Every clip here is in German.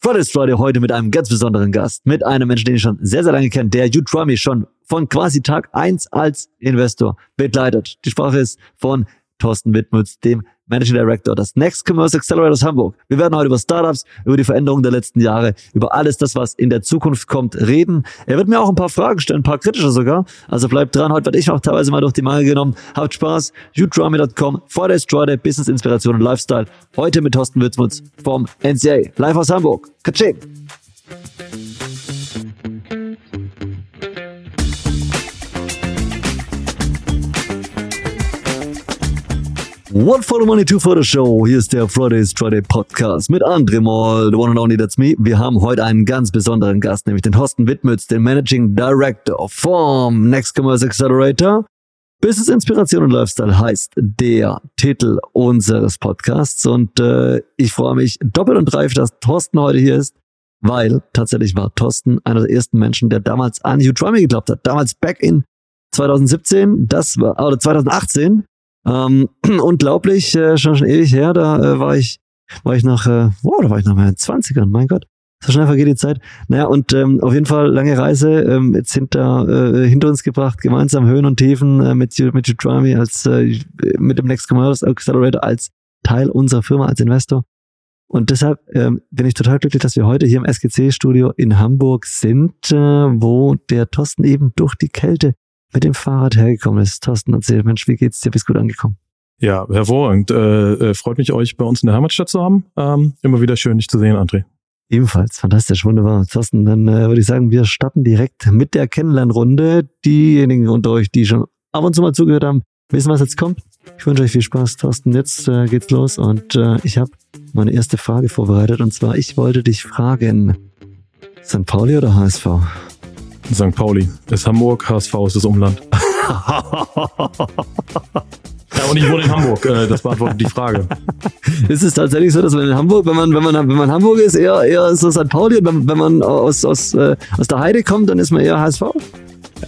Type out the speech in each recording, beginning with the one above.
Fridays Friday heute mit einem ganz besonderen Gast, mit einem Menschen, den ich schon sehr, sehr lange kenne, der Utrami schon von quasi Tag eins als Investor begleitet. Die Sprache ist von Thorsten Wittmütz, dem Managing Director des Next Commerce Accelerators Hamburg. Wir werden heute über Startups, über die Veränderungen der letzten Jahre, über alles das, was in der Zukunft kommt, reden. Er wird mir auch ein paar Fragen stellen, ein paar kritische sogar. Also bleibt dran. Heute werde ich auch teilweise mal durch die Mangel genommen. Habt Spaß. Udrami.com, Fridays Friday, Business Inspiration und Lifestyle. Heute mit Thorsten Wittmütz vom NCA. Live aus Hamburg. Katsching. One for the money, two for the show. Hier ist der Fridays Friday Podcast mit André Moll, the one and only that's me. Wir haben heute einen ganz besonderen Gast, nämlich den Thorsten Wittmütz, den Managing Director vom Next Commerce Accelerator. Business Inspiration und Lifestyle heißt der Titel unseres Podcasts und äh, ich freue mich doppelt und dreifach, dass Thorsten heute hier ist, weil tatsächlich war Thorsten einer der ersten Menschen, der damals an Utrami geglaubt hat. Damals back in 2017, das war, oder 2018, ähm, unglaublich, äh, schon, schon ewig her, da äh, war ich, war ich noch, äh, wow, da war ich noch in den 20ern, mein Gott. So schnell vergeht die Zeit. Naja, und ähm, auf jeden Fall lange Reise, ähm, jetzt hinter, äh, hinter uns gebracht, gemeinsam Höhen und Tiefen äh, mit, mit Utrami als äh, mit dem Next Commerce Accelerator als Teil unserer Firma, als Investor. Und deshalb ähm, bin ich total glücklich, dass wir heute hier im SGC-Studio in Hamburg sind, äh, wo der Thorsten eben durch die Kälte mit dem Fahrrad hergekommen ist. Thorsten, erzähl, Mensch, wie geht's dir? Bist gut angekommen? Ja, hervorragend. Äh, äh, freut mich, euch bei uns in der Heimatstadt zu haben. Ähm, immer wieder schön, dich zu sehen, André. Ebenfalls, fantastisch, wunderbar. Thorsten, dann äh, würde ich sagen, wir starten direkt mit der Kennenlernrunde. Diejenigen unter euch, die schon ab und zu mal zugehört haben, wissen, was jetzt kommt. Ich wünsche euch viel Spaß, Thorsten. Jetzt äh, geht's los und äh, ich habe meine erste Frage vorbereitet und zwar, ich wollte dich fragen, St. Pauli oder HSV? St. Pauli ist Hamburg, HSV ist das Umland. Ja, und ich wohne in Hamburg. Äh, das beantwortet die Frage. Ist es tatsächlich so, dass man in Hamburg, wenn man, wenn man, wenn man Hamburg ist, eher, eher so St. Pauli und wenn, wenn man aus, aus, äh, aus der Heide kommt, dann ist man eher HSV?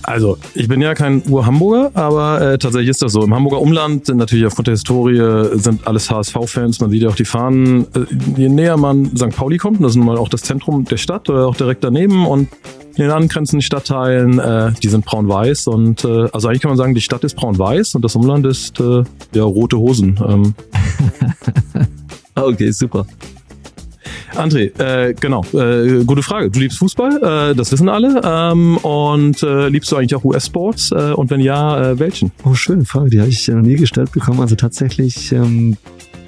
Also, ich bin ja kein Ur-Hamburger, aber äh, tatsächlich ist das so. Im Hamburger Umland sind natürlich aufgrund der Historie sind alles HSV-Fans. Man sieht ja auch die Fahnen. Äh, je näher man St. Pauli kommt, das ist nun mal auch das Zentrum der Stadt oder auch direkt daneben und in den angrenzenden Stadtteilen, äh, die sind braun-weiß und äh, also eigentlich kann man sagen, die Stadt ist braun-weiß und das Umland ist äh, ja rote Hosen. Ähm. okay, super. André, äh, genau, äh, gute Frage. Du liebst Fußball, äh, das wissen alle. Ähm, und äh, liebst du eigentlich auch US-Sports? Äh, und wenn ja, äh, welchen? Oh, schöne Frage, die habe ich noch nie gestellt bekommen. Also tatsächlich ähm,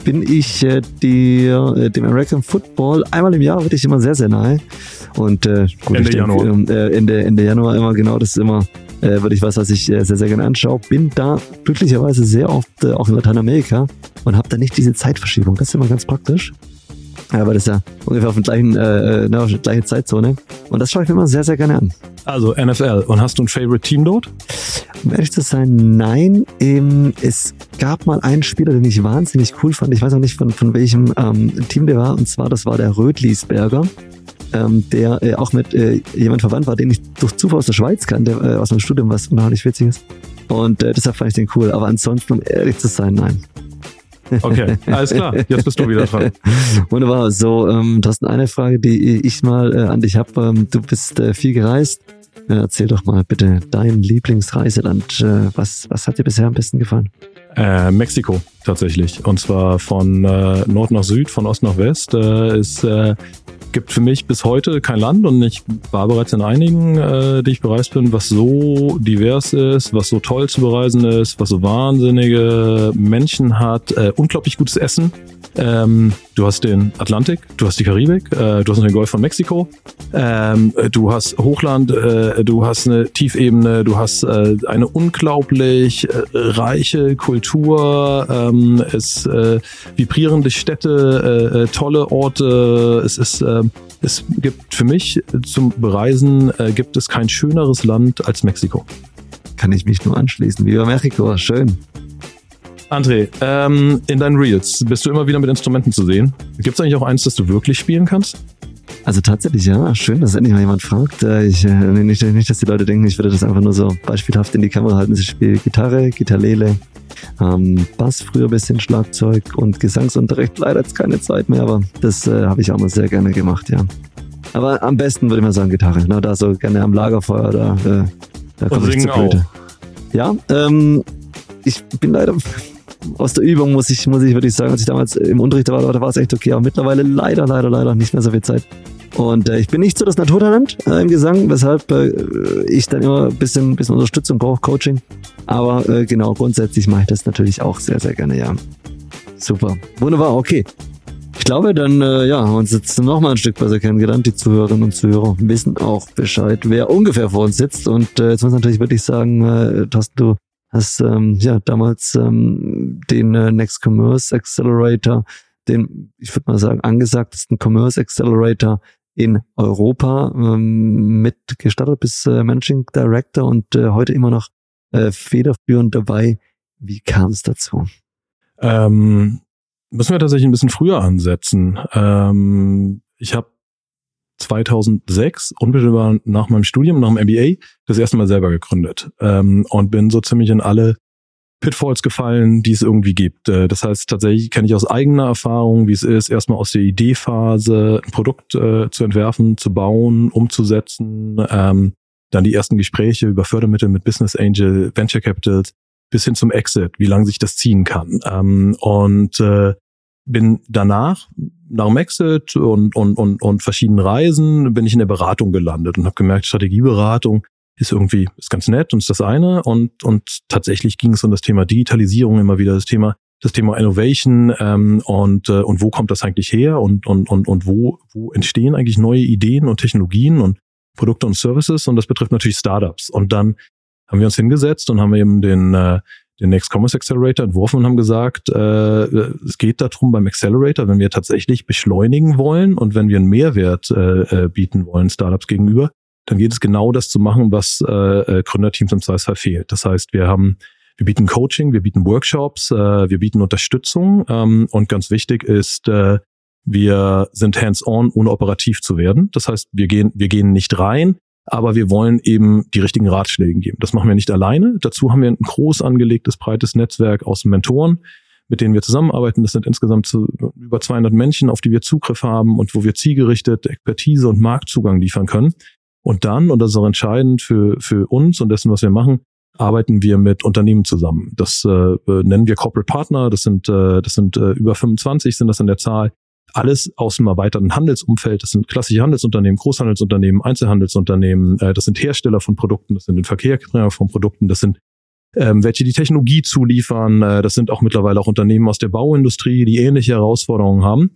bin ich äh, die, äh, dem American Football einmal im Jahr wirklich immer sehr, sehr nahe. Und äh, gut, Ende, denke, Januar. Ähm, äh, Ende, Ende Januar immer genau, das ist immer äh, wirklich was, was ich äh, sehr, sehr gerne anschaue. Bin da glücklicherweise sehr oft äh, auch in Lateinamerika und habe da nicht diese Zeitverschiebung. Das ist immer ganz praktisch. Aber das ist ja ungefähr auf, dem gleichen, äh, ne, auf der gleichen Zeitzone. Und das schaue ich mir immer sehr, sehr gerne an. Also NFL. Und hast du ein Favorite Team dort? Um ehrlich zu sein, nein. Ähm, es gab mal einen Spieler, den ich wahnsinnig cool fand. Ich weiß auch nicht, von, von welchem ähm, Team der war. Und zwar, das war der Rödlisberger. Ähm, der äh, auch mit äh, jemand verwandt war, den ich durch Zufall aus der Schweiz kannte, äh, aus meinem Studium, was unheimlich witzig ist. Und äh, deshalb fand ich den cool. Aber ansonsten, um ehrlich zu sein, nein. Okay, alles klar. Jetzt bist du wieder dran. Wunderbar. So, ähm, das ist eine Frage, die ich mal äh, an dich habe. Ähm, du bist äh, viel gereist. Äh, erzähl doch mal bitte dein Lieblingsreiseland. Äh, was, was hat dir bisher am besten gefallen? Äh, Mexiko tatsächlich. Und zwar von äh, Nord nach Süd, von Ost nach West. Äh, ist äh, gibt für mich bis heute kein Land und ich war bereits in einigen, äh, die ich bereist bin, was so divers ist, was so toll zu bereisen ist, was so wahnsinnige Menschen hat, äh, unglaublich gutes Essen. Ähm, du hast den Atlantik, du hast die Karibik, äh, du hast den Golf von Mexiko, ähm, du hast Hochland, äh, du hast eine Tiefebene, du hast äh, eine unglaublich äh, reiche Kultur, ähm, es äh, vibrierende Städte, äh, äh, tolle Orte, es ist äh, es gibt für mich zum Bereisen äh, gibt es kein schöneres Land als Mexiko. Kann ich mich nur anschließen. Viva Mexiko, schön. André, ähm, in deinen Reels bist du immer wieder mit Instrumenten zu sehen. Gibt es eigentlich auch eins, das du wirklich spielen kannst? Also tatsächlich, ja. Schön, dass endlich mal jemand fragt. Äh, ich, äh, nicht, nicht, dass die Leute denken, ich würde das einfach nur so beispielhaft in die Kamera halten. Ich spiele Gitarre, Gitarrele, ähm, Bass, früher ein bisschen Schlagzeug und Gesangsunterricht. Leider jetzt keine Zeit mehr, aber das äh, habe ich auch mal sehr gerne gemacht, ja. Aber am besten würde ich mal sagen Gitarre. Na, da so gerne am Lagerfeuer, da, äh, da komme ich zu Blöde. Ja, ähm, ich bin leider aus der Übung, muss ich, muss ich wirklich sagen, als ich damals im Unterricht war, da war es echt okay. Aber mittlerweile leider, leider, leider nicht mehr so viel Zeit. Und äh, ich bin nicht so das Naturtalent äh, im Gesang, weshalb äh, ich dann immer ein bisschen, bisschen Unterstützung brauche, Coaching. Aber äh, genau, grundsätzlich mache ich das natürlich auch sehr, sehr gerne, ja. Super. Wunderbar, okay. Ich glaube, dann äh, ja, haben wir uns jetzt noch mal ein Stück besser kennengelernt. Die Zuhörerinnen und Zuhörer wissen auch Bescheid, wer ungefähr vor uns sitzt. Und äh, jetzt muss ich natürlich wirklich sagen, äh, Thorsten, du hast ähm, ja damals ähm, den äh, Next Commerce Accelerator, den, ich würde mal sagen, angesagtesten Commerce Accelerator in Europa ähm, mitgestartet bis äh, Managing Director und äh, heute immer noch äh, federführend dabei. Wie kam es dazu? Ähm, müssen wir tatsächlich ein bisschen früher ansetzen. Ähm, ich habe 2006, unmittelbar nach meinem Studium, nach dem MBA, das erste Mal selber gegründet ähm, und bin so ziemlich in alle Pitfalls gefallen, die es irgendwie gibt. Äh, das heißt, tatsächlich kenne ich aus eigener Erfahrung, wie es ist, erstmal aus der Ideephase ein Produkt äh, zu entwerfen, zu bauen, umzusetzen, ähm, dann die ersten Gespräche über Fördermittel mit Business Angel, Venture Capitals, bis hin zum Exit, wie lange sich das ziehen kann. Ähm, und äh, bin danach nach dem Exit und, und, und, und verschiedenen Reisen bin ich in der Beratung gelandet und habe gemerkt, Strategieberatung ist irgendwie ist ganz nett und ist das eine. Und und tatsächlich ging es um das Thema Digitalisierung immer wieder das Thema das Thema Innovation ähm, und äh, und wo kommt das eigentlich her und und und und wo wo entstehen eigentlich neue Ideen und Technologien und Produkte und Services? Und das betrifft natürlich Startups. Und dann haben wir uns hingesetzt und haben eben den äh, den Next Commerce Accelerator entworfen und haben gesagt, äh, es geht darum beim Accelerator, wenn wir tatsächlich beschleunigen wollen und wenn wir einen Mehrwert äh, äh, bieten wollen Startups gegenüber, dann geht es genau das zu machen, was äh, äh Gründerteams im Zweifelsfall fehlt. Das heißt, wir haben wir bieten Coaching, wir bieten Workshops, äh, wir bieten Unterstützung ähm, und ganz wichtig ist, äh, wir sind hands-on, ohne operativ zu werden. Das heißt, wir gehen, wir gehen nicht rein, aber wir wollen eben die richtigen Ratschläge geben. Das machen wir nicht alleine. Dazu haben wir ein groß angelegtes, breites Netzwerk aus Mentoren, mit denen wir zusammenarbeiten. Das sind insgesamt so über 200 Menschen, auf die wir Zugriff haben und wo wir zielgerichtet Expertise und Marktzugang liefern können. Und dann, und das ist auch entscheidend für, für uns und dessen, was wir machen, arbeiten wir mit Unternehmen zusammen. Das äh, nennen wir Corporate Partner. Das sind, äh, das sind äh, über 25 sind das in der Zahl alles aus dem erweiterten Handelsumfeld. Das sind klassische Handelsunternehmen, Großhandelsunternehmen, Einzelhandelsunternehmen, äh, das sind Hersteller von Produkten, das sind den Verkehrbringer von Produkten, das sind ähm, welche die Technologie zuliefern. Äh, das sind auch mittlerweile auch Unternehmen aus der Bauindustrie, die ähnliche Herausforderungen haben.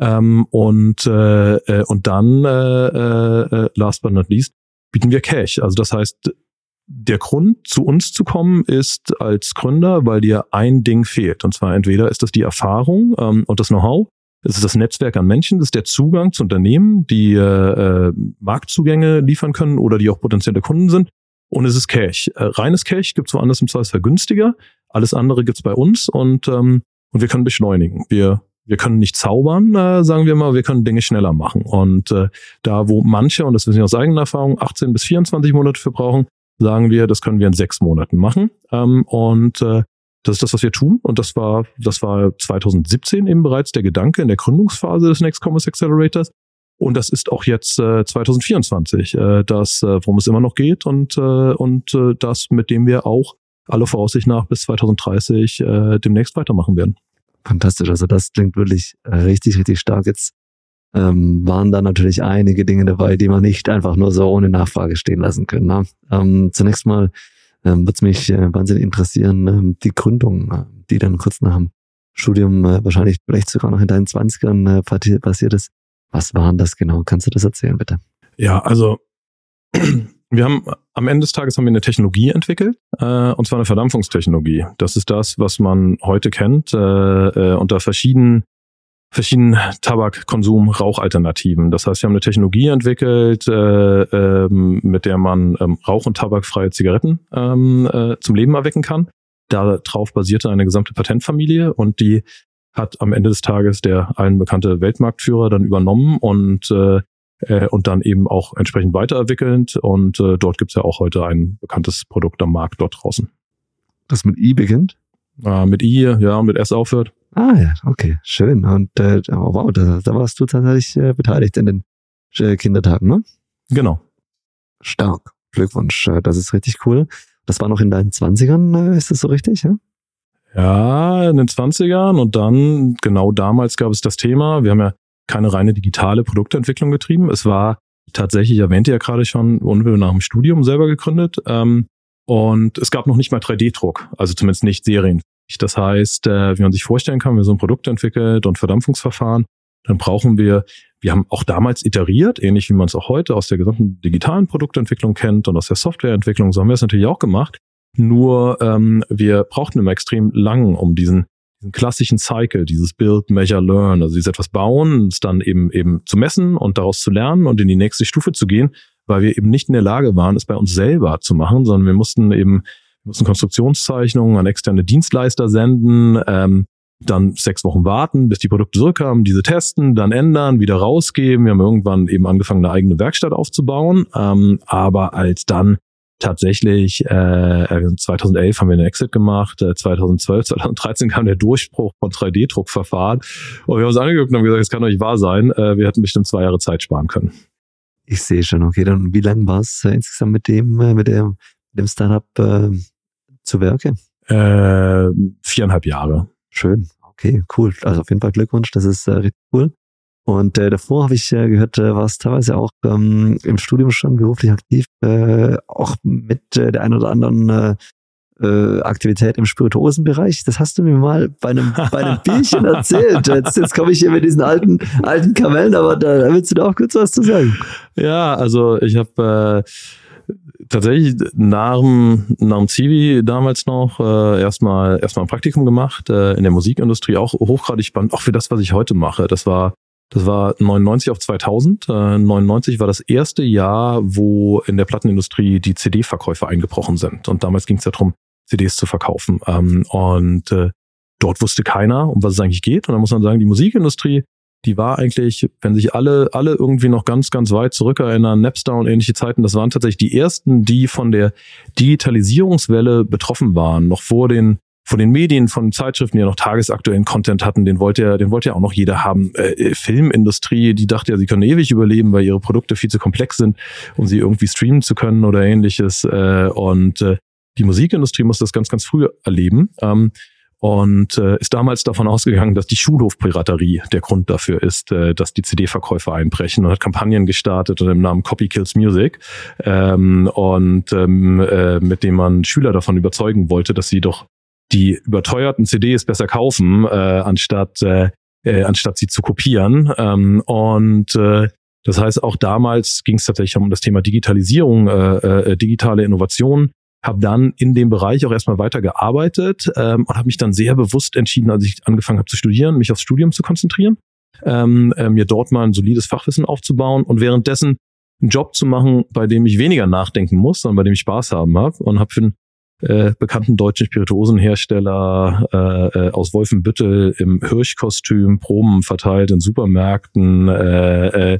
Ähm, und, äh, äh, und dann, äh, äh, last but not least, bieten wir Cash. Also das heißt, der Grund, zu uns zu kommen, ist als Gründer, weil dir ein Ding fehlt. Und zwar entweder ist das die Erfahrung ähm, und das Know-how es ist das Netzwerk an Menschen, das ist der Zugang zu Unternehmen, die äh, äh, Marktzugänge liefern können oder die auch potenzielle Kunden sind. Und es ist Cash. Äh, reines Cash gibt es woanders im Zweifelsfall günstiger. Alles andere gibt's bei uns und, ähm, und wir können beschleunigen. Wir, wir können nicht zaubern, äh, sagen wir mal, wir können Dinge schneller machen. Und äh, da, wo manche, und das wissen wir aus eigener Erfahrung, 18 bis 24 Monate für brauchen, sagen wir, das können wir in sechs Monaten machen. Ähm, und äh, das ist das, was wir tun. Und das war, das war 2017 eben bereits der Gedanke in der Gründungsphase des Next Commerce Accelerators. Und das ist auch jetzt äh, 2024, äh, das, äh, worum es immer noch geht und, äh, und äh, das, mit dem wir auch alle Voraussicht nach bis 2030 äh, demnächst weitermachen werden. Fantastisch. Also das klingt wirklich äh, richtig, richtig stark. Jetzt ähm, waren da natürlich einige Dinge dabei, die man nicht einfach nur so ohne Nachfrage stehen lassen können. Ne? Ähm, zunächst mal ähm, würde es mich äh, wahnsinnig interessieren, ähm, die Gründung, äh, die dann kurz nach dem Studium, äh, wahrscheinlich vielleicht sogar noch in deinen Zwanzigern äh, passiert ist. Was waren das genau? Kannst du das erzählen, bitte? Ja, also wir haben am Ende des Tages haben wir eine Technologie entwickelt, äh, und zwar eine Verdampfungstechnologie. Das ist das, was man heute kennt, äh, äh, unter verschiedenen verschiedenen Tabakkonsum, Rauchalternativen. Das heißt, wir haben eine Technologie entwickelt, äh, äh, mit der man ähm, rauch- und tabakfreie Zigaretten ähm, äh, zum Leben erwecken kann. Darauf basierte eine gesamte Patentfamilie und die hat am Ende des Tages der allen bekannte Weltmarktführer dann übernommen und äh, äh, und dann eben auch entsprechend weiterentwickelnd. Und äh, dort gibt's ja auch heute ein bekanntes Produkt am Markt dort draußen. Das mit I beginnt? Äh, mit I, ja, mit S aufhört. Ah ja, okay, schön. Und äh, oh, wow, da, da warst du tatsächlich äh, beteiligt in den äh, Kindertagen, ne? Genau. Stark. Glückwunsch, äh, das ist richtig cool. Das war noch in deinen Zwanzigern, äh, ist das so richtig, ja? Ja, in den 20ern und dann, genau damals gab es das Thema, wir haben ja keine reine digitale Produktentwicklung getrieben. Es war tatsächlich, erwähnte ja gerade schon, unmittelbar nach dem Studium selber gegründet. Ähm, und es gab noch nicht mal 3D-Druck, also zumindest nicht Serien. Das heißt, äh, wie man sich vorstellen kann, wir so ein Produkt entwickelt und Verdampfungsverfahren, dann brauchen wir, wir haben auch damals iteriert, ähnlich wie man es auch heute aus der gesamten digitalen Produktentwicklung kennt und aus der Softwareentwicklung, so haben wir es natürlich auch gemacht. Nur ähm, wir brauchten immer extrem lang, um diesen, diesen klassischen Cycle, dieses Build, Measure, Learn, also dieses etwas bauen, es dann eben eben zu messen und daraus zu lernen und in die nächste Stufe zu gehen, weil wir eben nicht in der Lage waren, es bei uns selber zu machen, sondern wir mussten eben wir mussten Konstruktionszeichnungen an externe Dienstleister senden, ähm, dann sechs Wochen warten, bis die Produkte zurückkamen, diese testen, dann ändern, wieder rausgeben. Wir haben irgendwann eben angefangen, eine eigene Werkstatt aufzubauen. Ähm, aber als dann tatsächlich äh, 2011 haben wir einen Exit gemacht, äh, 2012, 2013 kam der Durchbruch von 3D-Druckverfahren und wir haben uns angeguckt und haben gesagt, das kann doch nicht wahr sein, äh, wir hätten bestimmt zwei Jahre Zeit sparen können. Ich sehe schon, okay, dann wie lange war es äh, insgesamt mit dem, äh, mit dem, mit dem Startup äh, zu Werke? Äh, viereinhalb Jahre. Schön, okay, cool. Also auf jeden Fall Glückwunsch, das ist äh, richtig cool. Und äh, davor habe ich äh, gehört, äh, war es teilweise auch ähm, im Studium schon beruflich aktiv, äh, auch mit äh, der einen oder anderen äh, äh, Aktivität im Spirituosenbereich. Das hast du mir mal bei einem, bei einem Bierchen erzählt. Jetzt, jetzt komme ich hier mit diesen alten, alten Kamellen, aber da willst du da auch kurz was zu sagen. Ja, also ich habe äh, tatsächlich nach dem, nach dem Zivi damals noch äh, erstmal erstmal ein Praktikum gemacht äh, in der Musikindustrie, auch hochgradig spannend, auch für das, was ich heute mache. Das war das war 99 auf 2000. Äh, 99 war das erste Jahr, wo in der Plattenindustrie die CD-Verkäufe eingebrochen sind. Und damals ging es ja darum, CDs zu verkaufen. Ähm, und äh, dort wusste keiner, um was es eigentlich geht. Und da muss man sagen, die Musikindustrie, die war eigentlich, wenn sich alle, alle irgendwie noch ganz, ganz weit zurückerinnern, Napster und ähnliche Zeiten, das waren tatsächlich die ersten, die von der Digitalisierungswelle betroffen waren, noch vor den von den Medien, von Zeitschriften, die ja noch tagesaktuellen Content hatten, den wollte ja, den wollte ja auch noch jeder haben. Äh, äh, Filmindustrie, die dachte ja, sie können ewig überleben, weil ihre Produkte viel zu komplex sind, um sie irgendwie streamen zu können oder ähnliches. Äh, und äh, die Musikindustrie muss das ganz, ganz früh erleben. Ähm, und äh, ist damals davon ausgegangen, dass die Schulhofpiraterie der Grund dafür ist, äh, dass die CD-Verkäufer einbrechen und hat Kampagnen gestartet unter dem Namen Copy Kills Music ähm, und ähm, äh, mit dem man Schüler davon überzeugen wollte, dass sie doch die überteuerten CDs besser kaufen, äh, anstatt, äh, äh, anstatt sie zu kopieren. Ähm, und äh, das heißt, auch damals ging es tatsächlich um das Thema Digitalisierung, äh, äh, digitale Innovation. Habe dann in dem Bereich auch erstmal weitergearbeitet ähm, und habe mich dann sehr bewusst entschieden, als ich angefangen habe zu studieren, mich aufs Studium zu konzentrieren, ähm, äh, mir dort mal ein solides Fachwissen aufzubauen und währenddessen einen Job zu machen, bei dem ich weniger nachdenken muss, sondern bei dem ich Spaß haben habe und habe für äh, bekannten deutschen Spirituosenhersteller äh, äh, aus Wolfenbüttel im Hirschkostüm Proben verteilt in Supermärkten, äh, äh,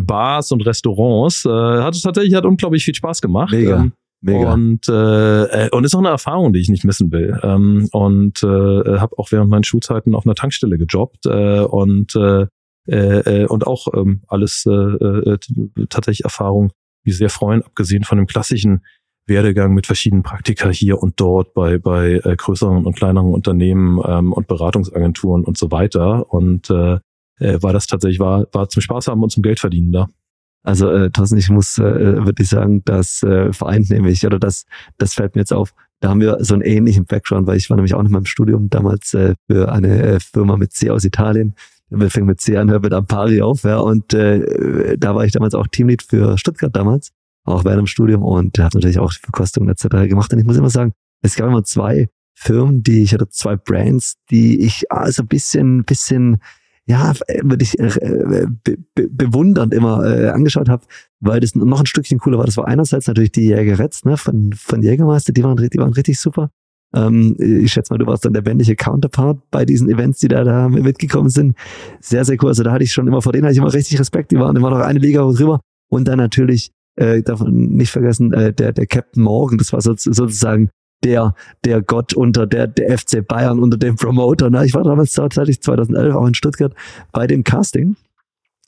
Bars und Restaurants. Äh, hat es tatsächlich hat unglaublich viel Spaß gemacht. Mega. Ähm, Mega. Und, äh, und ist auch eine Erfahrung, die ich nicht missen will. Ähm, und äh, habe auch während meinen Schulzeiten auf einer Tankstelle gejobbt äh, und äh, äh, und auch ähm, alles äh, äh, tatsächlich Erfahrungen, die sehr freuen, abgesehen von dem klassischen Werdegang mit verschiedenen Praktika hier und dort bei, bei äh, größeren und kleineren Unternehmen ähm, und Beratungsagenturen und so weiter. Und äh, äh, war das tatsächlich, war, war zum Spaß haben und zum Geld verdienen da. Also äh, Thorsten, ich muss äh, wirklich sagen, das äh, vereint nämlich, oder das, das fällt mir jetzt auf, da haben wir so einen ähnlichen Background, weil ich war nämlich auch in meinem Studium damals äh, für eine äh, Firma mit C aus Italien. Wir fängt mit C an, hört mit Ampari auf, ja, und äh, da war ich damals auch Teamlead für Stuttgart damals auch während dem Studium und hat natürlich auch Verkostungen etc. gemacht. Und ich muss immer sagen, es gab immer zwei Firmen, die ich hatte zwei Brands, die ich also ein bisschen, bisschen, ja, würde ich äh, be, be, bewundernd immer äh, angeschaut habe, weil das noch ein Stückchen cooler war. Das war einerseits natürlich die Jägeretz ne, von, von Jägermeister, die waren, die waren richtig super. Ähm, ich schätze mal, du warst dann der männliche Counterpart bei diesen Events, die da, da mitgekommen sind. Sehr, sehr cool. Also da hatte ich schon immer, vor denen hatte ich immer richtig Respekt. Die waren immer noch eine Liga drüber. Und dann natürlich, äh, darf nicht vergessen, äh, der, der Captain Morgan, das war so, sozusagen der, der Gott unter der, der FC Bayern unter dem Promoter. Ne? Ich war damals tatsächlich 2011 auch in Stuttgart bei dem Casting.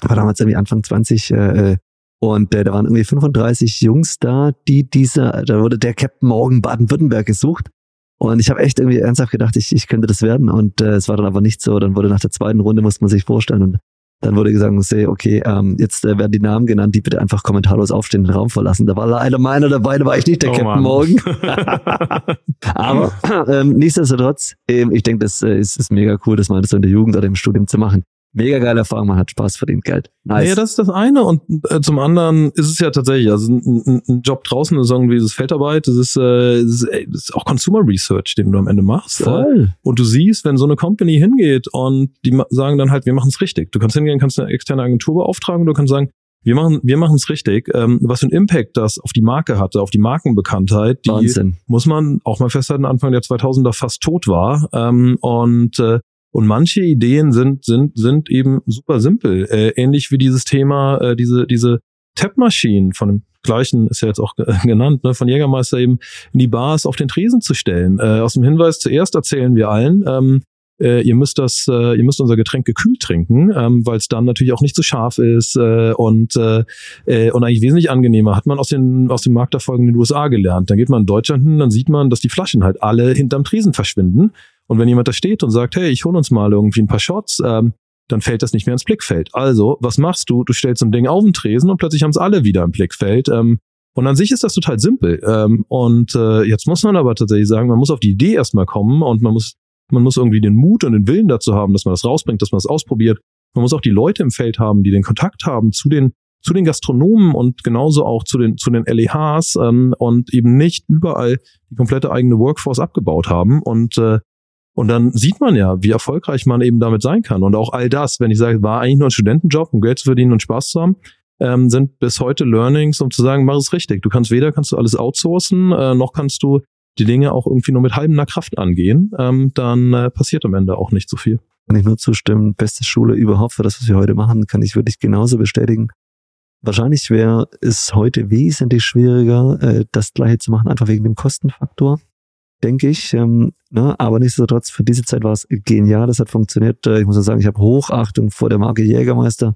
War damals irgendwie Anfang 20, äh, äh, und äh, da waren irgendwie 35 Jungs da, die diese, da wurde der Captain Morgan Baden-Württemberg gesucht. Und ich habe echt irgendwie ernsthaft gedacht, ich, ich könnte das werden. Und äh, es war dann aber nicht so. Dann wurde nach der zweiten Runde, muss man sich vorstellen. Und dann wurde gesagt, okay, ähm, jetzt äh, werden die Namen genannt, die bitte einfach kommentarlos aufstehen, den Raum verlassen. Da war leider meiner dabei, da war ich nicht der oh, Captain Mann. Morgan. aber ähm, nichtsdestotrotz, ähm, ich denke, das äh, ist, ist mega cool, das mal so in der Jugend oder im Studium zu machen mega geile Erfahrung, man hat Spaß verdient, Geld. Nice. Ja, das ist das eine und äh, zum anderen ist es ja tatsächlich, also ein, ein Job draußen, ist irgendwie dieses Feldarbeit, das ist, äh, das ist, das ist auch Consumer Research, den du am Ende machst. Voll. Äh, und du siehst, wenn so eine Company hingeht und die sagen dann halt, wir machen es richtig. Du kannst hingehen, kannst eine externe Agentur beauftragen, du kannst sagen, wir machen wir machen es richtig. Ähm, was für ein Impact das auf die Marke hatte, auf die Markenbekanntheit, die Wahnsinn. muss man auch mal festhalten, Anfang der 2000er fast tot war. Ähm, und äh, und manche Ideen sind, sind, sind eben super simpel. Äh, ähnlich wie dieses Thema, äh, diese, diese Tap-Maschinen von dem gleichen, ist ja jetzt auch genannt, ne, von Jägermeister eben in die Bars auf den Tresen zu stellen. Äh, aus dem Hinweis zuerst erzählen wir allen, ähm, äh, ihr müsst das, äh, ihr müsst unser Getränk gekühlt trinken, ähm, weil es dann natürlich auch nicht so scharf ist äh, und äh, äh, und eigentlich wesentlich angenehmer. Hat man aus den aus dem Markterfolgen in den USA gelernt. Dann geht man in Deutschland hin, dann sieht man, dass die Flaschen halt alle hinterm Tresen verschwinden und wenn jemand da steht und sagt, hey, ich hol uns mal irgendwie ein paar Shots, ähm, dann fällt das nicht mehr ins Blickfeld. Also, was machst du? Du stellst ein Ding auf den Tresen und plötzlich haben es alle wieder im Blickfeld. Ähm, und an sich ist das total simpel. Ähm, und äh, jetzt muss man aber tatsächlich sagen, man muss auf die Idee erstmal kommen und man muss, man muss irgendwie den Mut und den Willen dazu haben, dass man das rausbringt, dass man das ausprobiert. Man muss auch die Leute im Feld haben, die den Kontakt haben zu den zu den Gastronomen und genauso auch zu den zu den LEHs ähm, und eben nicht überall die komplette eigene Workforce abgebaut haben und äh, und dann sieht man ja, wie erfolgreich man eben damit sein kann. Und auch all das, wenn ich sage, war eigentlich nur ein Studentenjob, um Geld zu verdienen und Spaß zu haben, ähm, sind bis heute Learnings, um zu sagen, mach es richtig. Du kannst weder kannst du alles outsourcen, äh, noch kannst du die Dinge auch irgendwie nur mit halber Kraft angehen. Ähm, dann äh, passiert am Ende auch nicht so viel. Kann ich nur zustimmen. Beste Schule überhaupt für das, was wir heute machen, kann ich wirklich genauso bestätigen. Wahrscheinlich wäre es heute wesentlich schwieriger, äh, das gleiche zu machen, einfach wegen dem Kostenfaktor denke ich. Ähm, ne? Aber nichtsdestotrotz, für diese Zeit war es genial, das hat funktioniert. Äh, ich muss sagen, ich habe Hochachtung vor der Marke Jägermeister.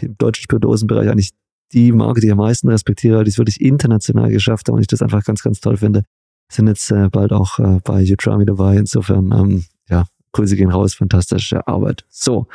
Im deutschen Spirituosenbereich eigentlich die Marke, die ich am meisten respektiere, die es wirklich international geschafft haben und ich das einfach ganz, ganz toll finde. Sind jetzt äh, bald auch äh, bei Utrami dabei. Insofern, ähm, ja, Grüße gehen raus, fantastische Arbeit. So,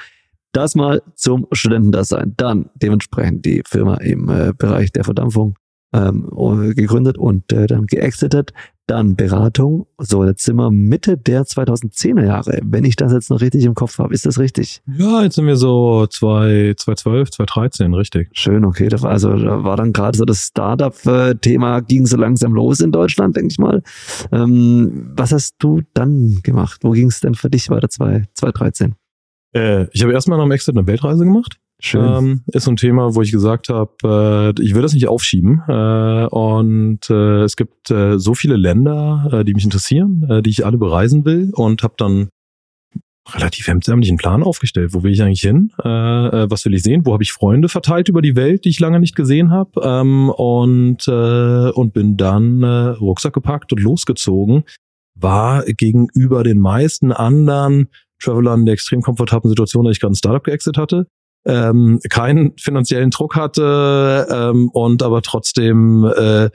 das mal zum Studentendasein. Dann dementsprechend die Firma im äh, Bereich der Verdampfung ähm, gegründet und äh, dann geexitet. Dann Beratung. So, jetzt sind wir Mitte der 2010er Jahre, wenn ich das jetzt noch richtig im Kopf habe. Ist das richtig? Ja, jetzt sind wir so 2012, 2013, richtig. Schön, okay. Da war, also da war dann gerade so das Startup-Thema, ging so langsam los in Deutschland, denke ich mal. Ähm, was hast du dann gemacht? Wo ging es denn für dich weiter 2013? Äh, ich habe erstmal nach dem Exit eine Weltreise gemacht. Ähm, ist so ein Thema, wo ich gesagt habe, äh, ich will das nicht aufschieben. Äh, und äh, es gibt äh, so viele Länder, äh, die mich interessieren, äh, die ich alle bereisen will und habe dann relativ hemdsärmlichen Plan aufgestellt. Wo will ich eigentlich hin? Was will ich sehen? Wo habe ich Freunde verteilt über die Welt, die ich lange nicht gesehen habe? Ähm, und, und bin dann Rucksack gepackt und losgezogen. War gegenüber den meisten anderen Travelern in der extrem komfortablen Situation, dass ich gerade ein Startup geexit hatte, ähm, keinen finanziellen Druck hatte ähm, und aber trotzdem äh,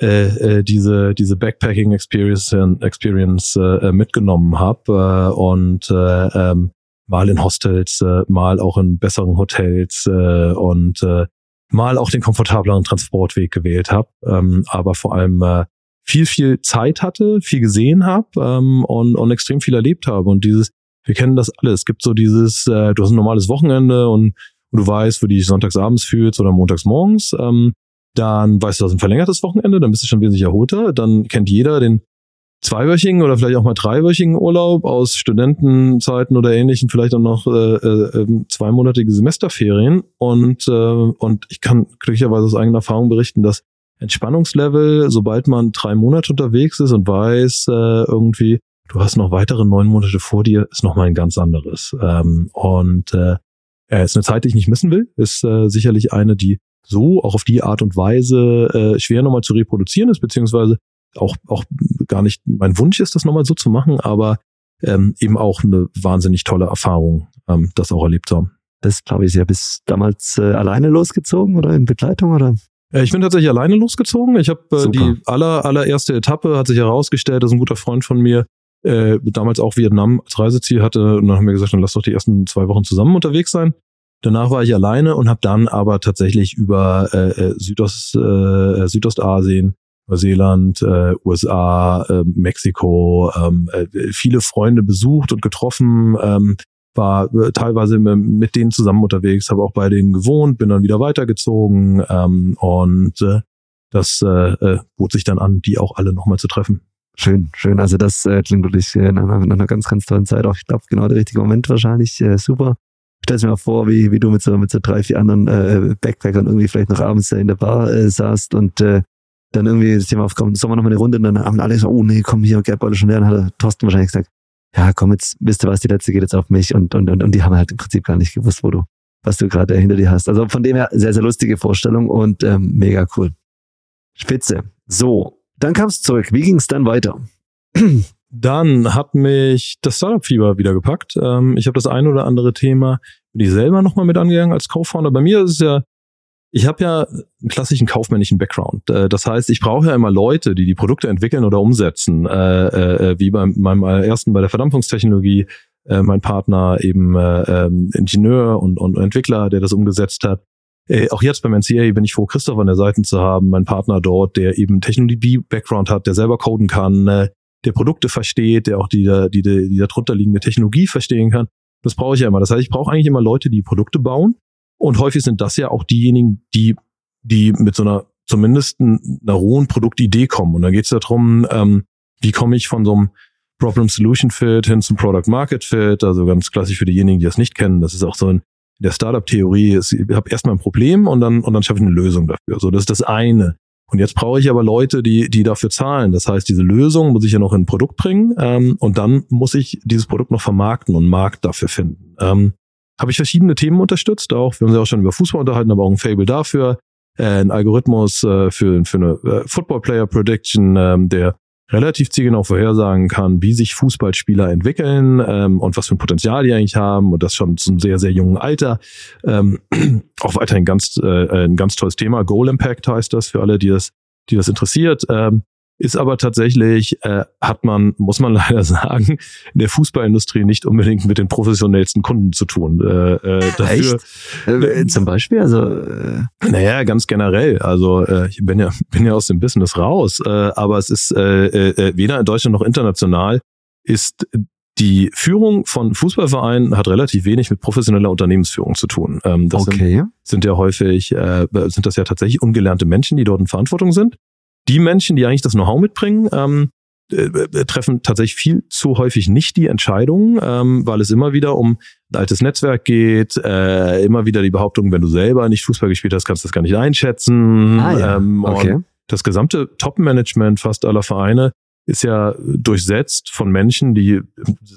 äh, äh diese diese Backpacking Experience Experience äh, mitgenommen habe äh, und äh, ähm, mal in Hostels, äh, mal auch in besseren Hotels äh, und äh, mal auch den komfortableren Transportweg gewählt habe, ähm, aber vor allem äh, viel viel Zeit hatte, viel gesehen habe ähm, und, und extrem viel erlebt habe und dieses wir kennen das alle. Es gibt so dieses, äh, du hast ein normales Wochenende und, und du weißt, wo du dich sonntagsabends fühlst oder montagsmorgens. Ähm, dann weißt du, das ist ein verlängertes Wochenende, dann bist du schon wesentlich erholter. Dann kennt jeder den zweiwöchigen oder vielleicht auch mal dreiwöchigen Urlaub aus Studentenzeiten oder ähnlichen, vielleicht auch noch äh, äh, ähm, zweimonatige Semesterferien. Und, äh, und ich kann glücklicherweise aus eigener Erfahrung berichten, dass Entspannungslevel, sobald man drei Monate unterwegs ist und weiß, äh, irgendwie, du hast noch weitere neun Monate vor dir, ist nochmal ein ganz anderes. Ähm, und äh, ist eine Zeit, die ich nicht missen will, ist äh, sicherlich eine, die so auch auf die Art und Weise äh, schwer nochmal zu reproduzieren ist, beziehungsweise auch, auch gar nicht mein Wunsch ist, das nochmal so zu machen, aber ähm, eben auch eine wahnsinnig tolle Erfahrung, ähm, das auch erlebt zu haben. Das glaube ich, ja bis damals äh, alleine losgezogen oder in Begleitung oder? Äh, ich bin tatsächlich alleine losgezogen. Ich habe äh, die aller, allererste Etappe hat sich herausgestellt, dass ein guter Freund von mir äh, damals auch Vietnam als Reiseziel hatte und dann haben wir gesagt, dann lass doch die ersten zwei Wochen zusammen unterwegs sein. Danach war ich alleine und habe dann aber tatsächlich über äh, äh Südost, äh, Südostasien, Neuseeland, äh, USA, äh, Mexiko, ähm, äh, viele Freunde besucht und getroffen, ähm, war äh, teilweise mit denen zusammen unterwegs, habe auch bei denen gewohnt, bin dann wieder weitergezogen ähm, und äh, das äh, äh, bot sich dann an, die auch alle nochmal zu treffen. Schön, schön. Also das äh, klingt wirklich äh, nach, nach einer ganz, ganz tollen Zeit. Auch ich glaube, genau der richtige Moment wahrscheinlich. Äh, super. Stell mir mal vor, wie, wie du mit so, mit so drei, vier anderen äh, Backpackern irgendwie vielleicht noch abends in der Bar äh, saßt und äh, dann irgendwie das Thema aufkommt, sollen wir noch mal eine Runde und dann haben alle gesagt, oh nee, komm hier, Geldbeutel schon leer. Dann hat Thorsten wahrscheinlich gesagt, ja komm, jetzt wisst ihr was, die letzte geht jetzt auf mich und, und, und, und die haben halt im Prinzip gar nicht gewusst, wo du, was du gerade hinter dir hast. Also von dem her sehr, sehr lustige Vorstellung und ähm, mega cool. Spitze. So, dann kam es zurück. Wie ging es dann weiter? Dann hat mich das Startup-Fieber wieder gepackt. Ähm, ich habe das ein oder andere Thema bin ich selber nochmal mit angegangen als Co-Founder. Bei mir ist es ja, ich habe ja einen klassischen kaufmännischen Background. Äh, das heißt, ich brauche ja immer Leute, die die Produkte entwickeln oder umsetzen. Äh, äh, wie beim meinem ersten bei der Verdampfungstechnologie, mein Partner eben ähm, Ingenieur und Entwickler, der das umgesetzt hat. Auch jetzt beim NCA bin ich froh, Christoph an der Seite zu haben, mein Partner dort, der eben Technologie-Background hat, der selber coden kann, der Produkte versteht, der auch die, die, die, die darunter liegende Technologie verstehen kann. Das brauche ich ja immer. Das heißt, ich brauche eigentlich immer Leute, die Produkte bauen. Und häufig sind das ja auch diejenigen, die, die mit so einer zumindest einer hohen Produktidee kommen. Und dann geht es darum, ähm, wie komme ich von so einem Problem-Solution-Fit hin zum Product-Market-Fit, also ganz klassisch für diejenigen, die das nicht kennen. Das ist auch so in der Startup-Theorie. Ich habe erstmal ein Problem und dann, und dann schaffe ich eine Lösung dafür. So, das ist das eine. Und jetzt brauche ich aber Leute, die, die dafür zahlen. Das heißt, diese Lösung muss ich ja noch in ein Produkt bringen ähm, und dann muss ich dieses Produkt noch vermarkten und einen Markt dafür finden. Ähm, Habe ich verschiedene Themen unterstützt, auch wir haben ja auch schon über Fußball unterhalten, aber auch ein Fable dafür, äh, ein Algorithmus äh, für, für eine äh, Football Player Prediction, ähm, der relativ zielgenau vorhersagen kann, wie sich Fußballspieler entwickeln ähm, und was für ein Potenzial die eigentlich haben und das schon zum sehr, sehr jungen Alter. Ähm, auch weiterhin ganz, äh, ein ganz tolles Thema. Goal Impact heißt das für alle, die das, die das interessiert. Ähm, ist aber tatsächlich, äh, hat man, muss man leider sagen, in der Fußballindustrie nicht unbedingt mit den professionellsten Kunden zu tun. Äh, äh, dafür, Echt? Äh, zum Beispiel? Also, äh naja, ganz generell. Also äh, ich bin ja, bin ja aus dem Business raus, äh, aber es ist äh, äh, weder in Deutschland noch international ist die Führung von Fußballvereinen hat relativ wenig mit professioneller Unternehmensführung zu tun. Ähm, das okay. sind, sind ja häufig, äh, sind das ja tatsächlich ungelernte Menschen, die dort in Verantwortung sind die Menschen, die eigentlich das Know-how mitbringen, ähm, äh, äh, treffen tatsächlich viel zu häufig nicht die Entscheidungen, ähm, weil es immer wieder um ein altes Netzwerk geht, äh, immer wieder die Behauptung, wenn du selber nicht Fußball gespielt hast, kannst du das gar nicht einschätzen. Ah, ja. ähm, okay. das gesamte Top-Management fast aller Vereine ist ja durchsetzt von Menschen, die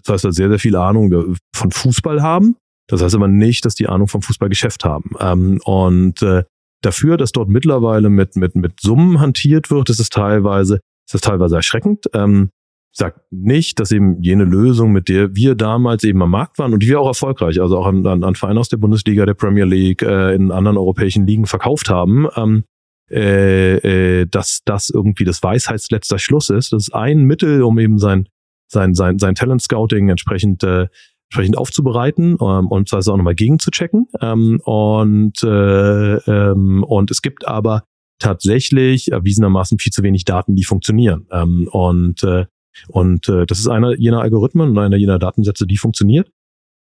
das heißt, sehr, sehr viel Ahnung von Fußball haben. Das heißt aber nicht, dass die Ahnung vom Fußballgeschäft haben. Ähm, und äh, dafür, dass dort mittlerweile mit, mit, mit Summen hantiert wird, ist es teilweise, ist es teilweise erschreckend. Ähm, sagt nicht, dass eben jene Lösung, mit der wir damals eben am Markt waren und die wir auch erfolgreich, also auch an, an, an Vereine aus der Bundesliga, der Premier League, äh, in anderen europäischen Ligen verkauft haben, ähm, äh, äh, dass das irgendwie das Weisheitsletzter Schluss ist. Das ist ein Mittel, um eben sein, sein, sein, sein Talent Scouting entsprechend äh, entsprechend aufzubereiten ähm, und das auch nochmal gegenzuchecken. Ähm, und, äh, ähm, und es gibt aber tatsächlich erwiesenermaßen viel zu wenig Daten, die funktionieren. Ähm, und äh, und äh, das ist einer jener Algorithmen und einer jener Datensätze, die funktioniert.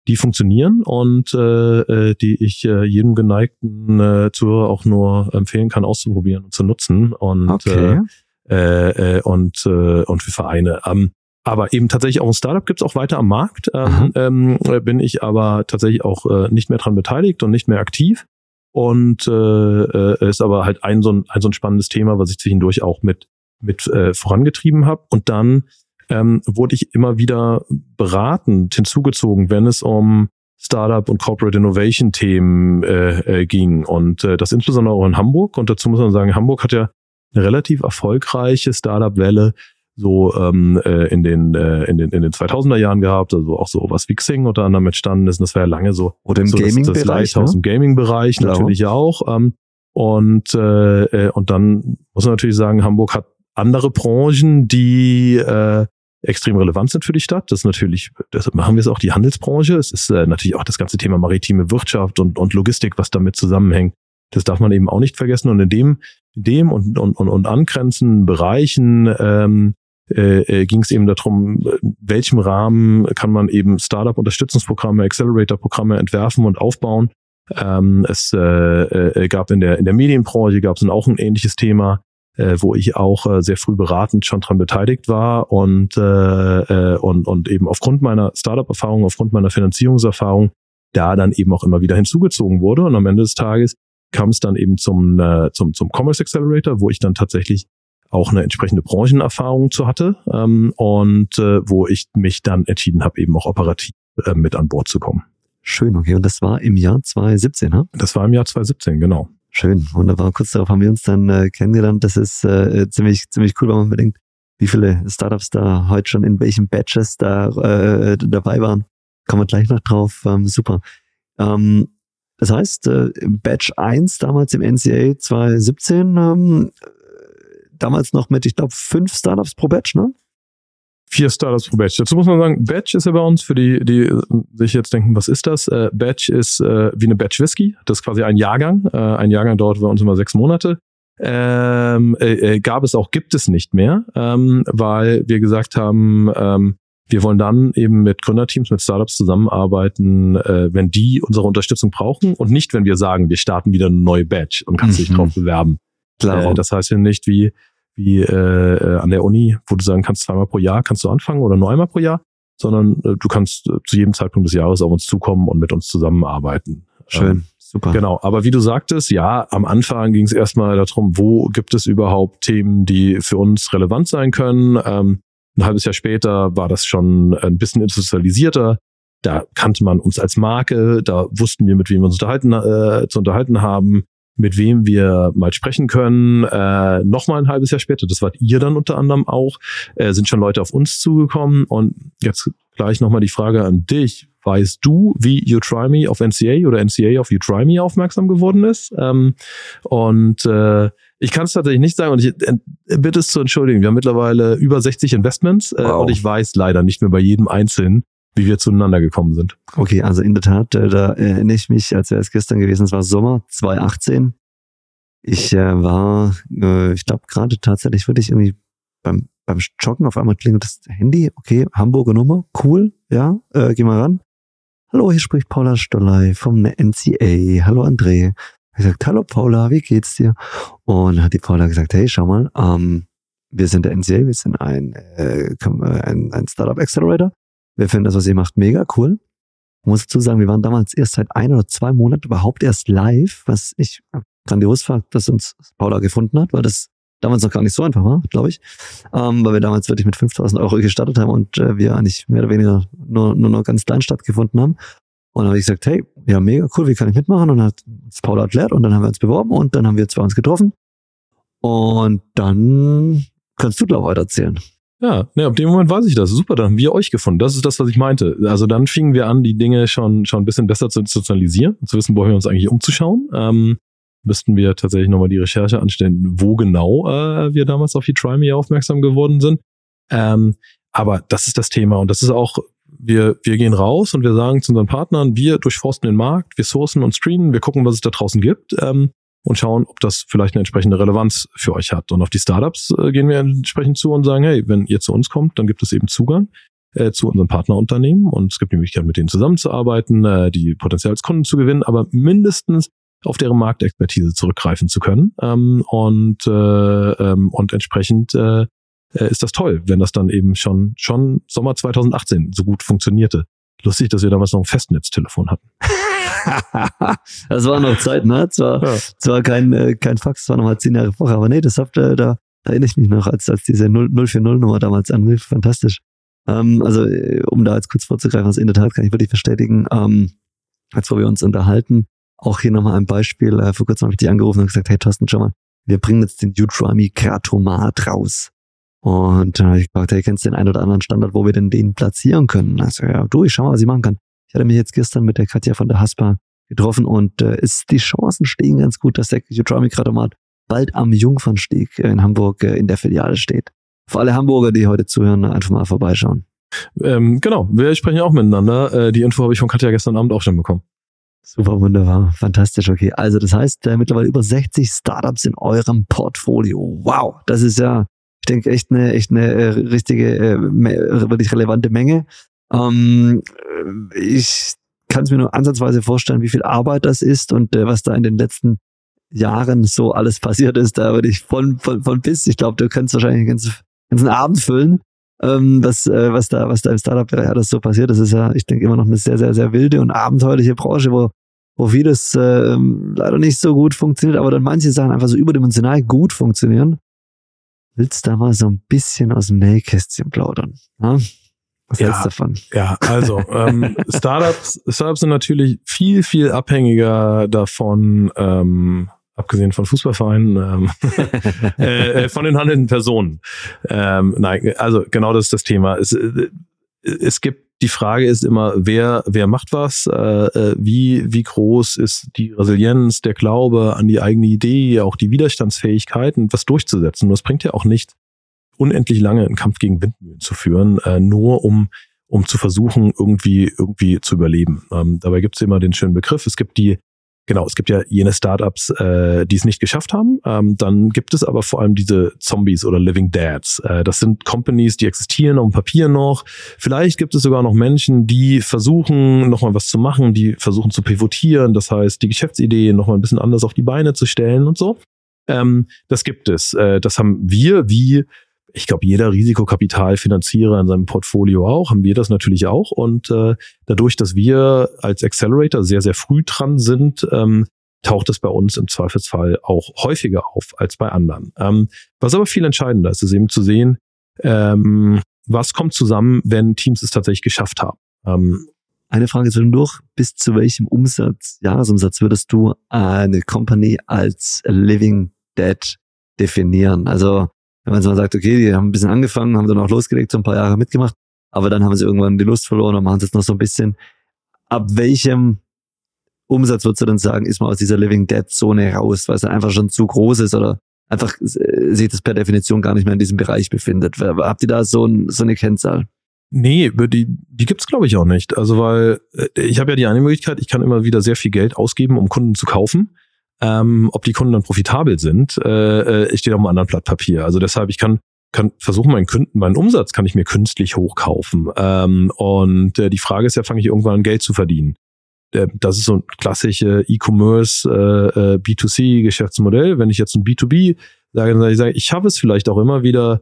Die funktionieren und äh, äh die ich äh, jedem geneigten äh, Zuhörer auch nur empfehlen kann, auszuprobieren und zu nutzen. Und, okay. äh, äh, und, äh, und für Vereine. Ähm, aber eben tatsächlich auch ein Startup gibt es auch weiter am Markt. Ähm, ähm, bin ich aber tatsächlich auch äh, nicht mehr dran beteiligt und nicht mehr aktiv. und äh, äh, ist aber halt ein so ein, ein so ein spannendes Thema, was ich zwischendurch auch mit mit äh, vorangetrieben habe. Und dann ähm, wurde ich immer wieder beratend hinzugezogen, wenn es um Startup und Corporate Innovation Themen äh, äh, ging und äh, das insbesondere auch in Hamburg. Und dazu muss man sagen, Hamburg hat ja eine relativ erfolgreiche Startup-Welle so ähm, äh, in den äh, in den in den 2000er Jahren gehabt, also auch so was wie Xing unter anderem entstanden ist. Und das war ja lange so oder im so Gaming-Bereich, ne? im Gaming-Bereich natürlich ja auch. Ähm, und äh, äh, und dann muss man natürlich sagen, Hamburg hat andere Branchen, die äh, extrem relevant sind für die Stadt. Das ist natürlich, deshalb machen wir es auch die Handelsbranche. Es ist äh, natürlich auch das ganze Thema maritime Wirtschaft und, und Logistik, was damit zusammenhängt. Das darf man eben auch nicht vergessen. Und in dem, in dem und, und, und, und angrenzenden Bereichen ähm, äh, äh, ging es eben darum, welchem Rahmen kann man eben Startup-Unterstützungsprogramme, Accelerator-Programme entwerfen und aufbauen. Ähm, es äh, äh, gab in der in der Medienbranche gab es auch ein ähnliches Thema äh, wo ich auch äh, sehr früh beratend schon dran beteiligt war und, äh, äh, und, und eben aufgrund meiner Startup-Erfahrung, aufgrund meiner Finanzierungserfahrung da dann eben auch immer wieder hinzugezogen wurde. Und am Ende des Tages kam es dann eben zum, äh, zum, zum Commerce Accelerator, wo ich dann tatsächlich auch eine entsprechende Branchenerfahrung zu hatte ähm, und äh, wo ich mich dann entschieden habe, eben auch operativ äh, mit an Bord zu kommen. Schön, okay. Und das war im Jahr 2017, ne? Das war im Jahr 2017, genau. Schön, wunderbar. Kurz darauf haben wir uns dann äh, kennengelernt. Das ist äh, ziemlich, ziemlich cool, wenn man bedenkt, wie viele Startups da heute schon in welchen Batches da äh, dabei waren. Kommen wir gleich noch drauf. Ähm, super. Ähm, das heißt, äh, Batch 1 damals im NCA 2017, ähm, damals noch mit, ich glaube, fünf Startups pro Batch, ne? vier Startups pro Batch. Dazu muss man sagen, Batch ist ja bei uns, für die, die sich jetzt denken, was ist das? Äh, Batch ist äh, wie eine Batch Whisky. Das ist quasi ein Jahrgang. Äh, ein Jahrgang dauert bei uns immer sechs Monate. Ähm, äh, äh, gab es auch, gibt es nicht mehr, ähm, weil wir gesagt haben, ähm, wir wollen dann eben mit Gründerteams, mit Startups zusammenarbeiten, äh, wenn die unsere Unterstützung brauchen und nicht, wenn wir sagen, wir starten wieder eine neue Batch und kannst mhm. dich drauf bewerben. Klar. Äh, das heißt ja nicht wie, wie äh, äh, an der Uni, wo du sagen kannst, zweimal pro Jahr kannst du anfangen oder nur einmal pro Jahr, sondern äh, du kannst äh, zu jedem Zeitpunkt des Jahres auf uns zukommen und mit uns zusammenarbeiten. Schön. Ähm, Super. Genau, aber wie du sagtest, ja, am Anfang ging es erstmal darum, wo gibt es überhaupt Themen, die für uns relevant sein können. Ähm, ein halbes Jahr später war das schon ein bisschen institutionalisierter. Da kannte man uns als Marke, da wussten wir, mit wem wir uns unterhalten, äh, zu unterhalten haben mit wem wir mal sprechen können. Äh, Nochmal ein halbes Jahr später, das wart ihr dann unter anderem auch, äh, sind schon Leute auf uns zugekommen. Und jetzt gleich nochmal die Frage an dich. Weißt du, wie You Try Me auf NCA oder NCA auf You Try Me aufmerksam geworden ist? Ähm, und äh, ich kann es tatsächlich nicht sagen und ich äh, bitte es zu entschuldigen. Wir haben mittlerweile über 60 Investments äh, wow. und ich weiß leider nicht mehr bei jedem einzelnen, wie wir zueinander gekommen sind. Okay, also in der Tat, äh, da erinnere ich mich, als wäre es gestern gewesen, es war Sommer 2018. Ich äh, war, äh, ich glaube gerade tatsächlich wirklich irgendwie beim, beim Joggen auf einmal klingelt das Handy, okay, Hamburger Nummer, cool, ja, äh, geh mal ran. Hallo, hier spricht Paula Stolley vom NCA. Hallo André. Ich gesagt, hallo Paula, wie geht's dir? Und hat die Paula gesagt, hey, schau mal, ähm, wir sind der NCA, wir sind ein, äh, ein, ein Startup Accelerator wir finden das, was ihr macht, mega cool. Ich muss dazu sagen, wir waren damals erst seit ein oder zwei Monaten überhaupt erst live, was ich grandios fand, dass uns Paula gefunden hat, weil das damals noch gar nicht so einfach war, glaube ich, ähm, weil wir damals wirklich mit 5000 Euro gestartet haben und äh, wir eigentlich mehr oder weniger nur, nur noch ganz klein stattgefunden haben. Und dann habe ich gesagt, hey, ja, mega cool, wie kann ich mitmachen? Und dann hat uns Paula erklärt und dann haben wir uns beworben und dann haben wir zwei uns getroffen. Und dann kannst du, glaube ich, erzählen. Ja, ne, ab dem Moment weiß ich das. Super, dann haben wir euch gefunden. Das ist das, was ich meinte. Also dann fingen wir an, die Dinge schon, schon ein bisschen besser zu sozialisieren, zu wissen, wo wir uns eigentlich umzuschauen. Ähm, müssten wir tatsächlich nochmal die Recherche anstellen, wo genau äh, wir damals auf die Try Me aufmerksam geworden sind. Ähm, aber das ist das Thema und das ist auch, wir, wir gehen raus und wir sagen zu unseren Partnern, wir durchforsten den Markt, wir sourcen und screenen, wir gucken, was es da draußen gibt. Ähm, und schauen, ob das vielleicht eine entsprechende Relevanz für euch hat. Und auf die Startups äh, gehen wir entsprechend zu und sagen, hey, wenn ihr zu uns kommt, dann gibt es eben Zugang äh, zu unseren Partnerunternehmen und es gibt die Möglichkeit, mit denen zusammenzuarbeiten, äh, die potenziell als Kunden zu gewinnen, aber mindestens auf deren Marktexpertise zurückgreifen zu können. Ähm, und, äh, ähm, und entsprechend ist das toll, wenn das dann eben schon, schon Sommer 2018 so gut funktionierte. Lustig, dass wir damals noch ein Festnetztelefon hatten. das war noch Zeit, ne? Zwar, ja. zwar kein, äh, kein Fax, zwar nochmal zehn Jahre vorher, aber nee, das habt ihr, da, erinnere ich mich noch, als, als diese 040-Nummer damals anrief. Fantastisch. Ähm, also, äh, um da jetzt kurz vorzugreifen, also in der Tat kann ich wirklich bestätigen, ähm, als wir uns unterhalten, auch hier nochmal ein Beispiel, äh, vor kurzem habe ich die angerufen und gesagt, hey Thorsten, schau mal, wir bringen jetzt den Utrami Kratomat raus. Und dann habe ich gefragt, hey, kennst du den einen oder anderen Standard, wo wir denn den platzieren können? Also, ja, du, ich schau mal, was ich machen kann. Ich hatte mich jetzt gestern mit der Katja von der Haspa getroffen und äh, ist, die Chancen stehen ganz gut, dass der Utrami Kratomat bald am Jungfernstieg in Hamburg äh, in der Filiale steht. Für alle Hamburger, die heute zuhören, einfach mal vorbeischauen. Ähm, genau, wir sprechen auch miteinander. Äh, die Info habe ich von Katja gestern Abend auch schon bekommen. Super, wunderbar, fantastisch, okay. Also das heißt, äh, mittlerweile über 60 Startups in eurem Portfolio. Wow, das ist ja, ich denke, echt eine, echt eine äh, richtige, äh, wirklich relevante Menge. Ähm, ich kann es mir nur ansatzweise vorstellen, wie viel Arbeit das ist und äh, was da in den letzten Jahren so alles passiert ist. Da würde ich von, von, von bis, ich glaube, du kannst wahrscheinlich den ganzen, ganzen Abend füllen ähm, was, äh, was da, was da im Startup-Bereich alles so passiert. Das ist ja, ich denke, immer noch eine sehr, sehr, sehr wilde und abenteuerliche Branche, wo, wo vieles äh, leider nicht so gut funktioniert, aber dann manche Sachen einfach so überdimensional gut funktionieren. Willst du da mal so ein bisschen aus dem Nähkästchen plaudern? Ja? Was ja, hältst du davon? Ja, also ähm, Startups, Startups sind natürlich viel, viel abhängiger davon, ähm, abgesehen von Fußballvereinen, ähm, äh, äh, von den handelnden Personen. Ähm, nein, also genau das ist das Thema. Es, äh, es gibt die Frage ist immer, wer wer macht was, äh, äh, wie wie groß ist die Resilienz, der Glaube an die eigene Idee, auch die Widerstandsfähigkeit und was durchzusetzen. Das bringt ja auch nicht unendlich lange einen Kampf gegen Windmühlen zu führen, äh, nur um um zu versuchen, irgendwie irgendwie zu überleben. Ähm, dabei gibt es immer den schönen Begriff. Es gibt die Genau, es gibt ja jene Startups, äh, die es nicht geschafft haben. Ähm, dann gibt es aber vor allem diese Zombies oder Living Dads. Äh, das sind Companies, die existieren auf dem Papier noch. Vielleicht gibt es sogar noch Menschen, die versuchen, nochmal was zu machen, die versuchen zu pivotieren. Das heißt, die Geschäftsidee nochmal ein bisschen anders auf die Beine zu stellen und so. Ähm, das gibt es. Äh, das haben wir wie ich glaube, jeder Risikokapitalfinanzierer in seinem Portfolio auch, haben wir das natürlich auch. Und äh, dadurch, dass wir als Accelerator sehr, sehr früh dran sind, ähm, taucht es bei uns im Zweifelsfall auch häufiger auf als bei anderen. Ähm, was aber viel entscheidender ist, ist eben zu sehen, ähm, was kommt zusammen, wenn Teams es tatsächlich geschafft haben. Ähm, eine Frage zwischendurch. Bis zu welchem Umsatz, Jahresumsatz würdest du eine Company als Living Dead definieren? Also wenn man so sagt, okay, die haben ein bisschen angefangen, haben dann auch losgelegt, so ein paar Jahre mitgemacht, aber dann haben sie irgendwann die Lust verloren und machen es jetzt noch so ein bisschen. Ab welchem Umsatz würdest du dann sagen, ist man aus dieser Living Dead Zone raus, weil es einfach schon zu groß ist oder einfach äh, sich das per Definition gar nicht mehr in diesem Bereich befindet? Habt ihr da so, ein, so eine Kennzahl? Nee, die, die gibt's glaube ich auch nicht. Also weil äh, ich habe ja die eine Möglichkeit, ich kann immer wieder sehr viel Geld ausgeben, um Kunden zu kaufen. Ähm, ob die Kunden dann profitabel sind, äh, äh, steht auf einem anderen Blatt Papier. Also deshalb, ich kann kann versuchen, meinen Kunden, meinen Umsatz kann ich mir künstlich hochkaufen. Ähm, und äh, die Frage ist ja, fange ich irgendwann an Geld zu verdienen? Äh, das ist so ein klassische E-Commerce äh, äh, B2C-Geschäftsmodell. Wenn ich jetzt ein B2B sage, dann sage ich, ich schaffe es vielleicht auch immer wieder,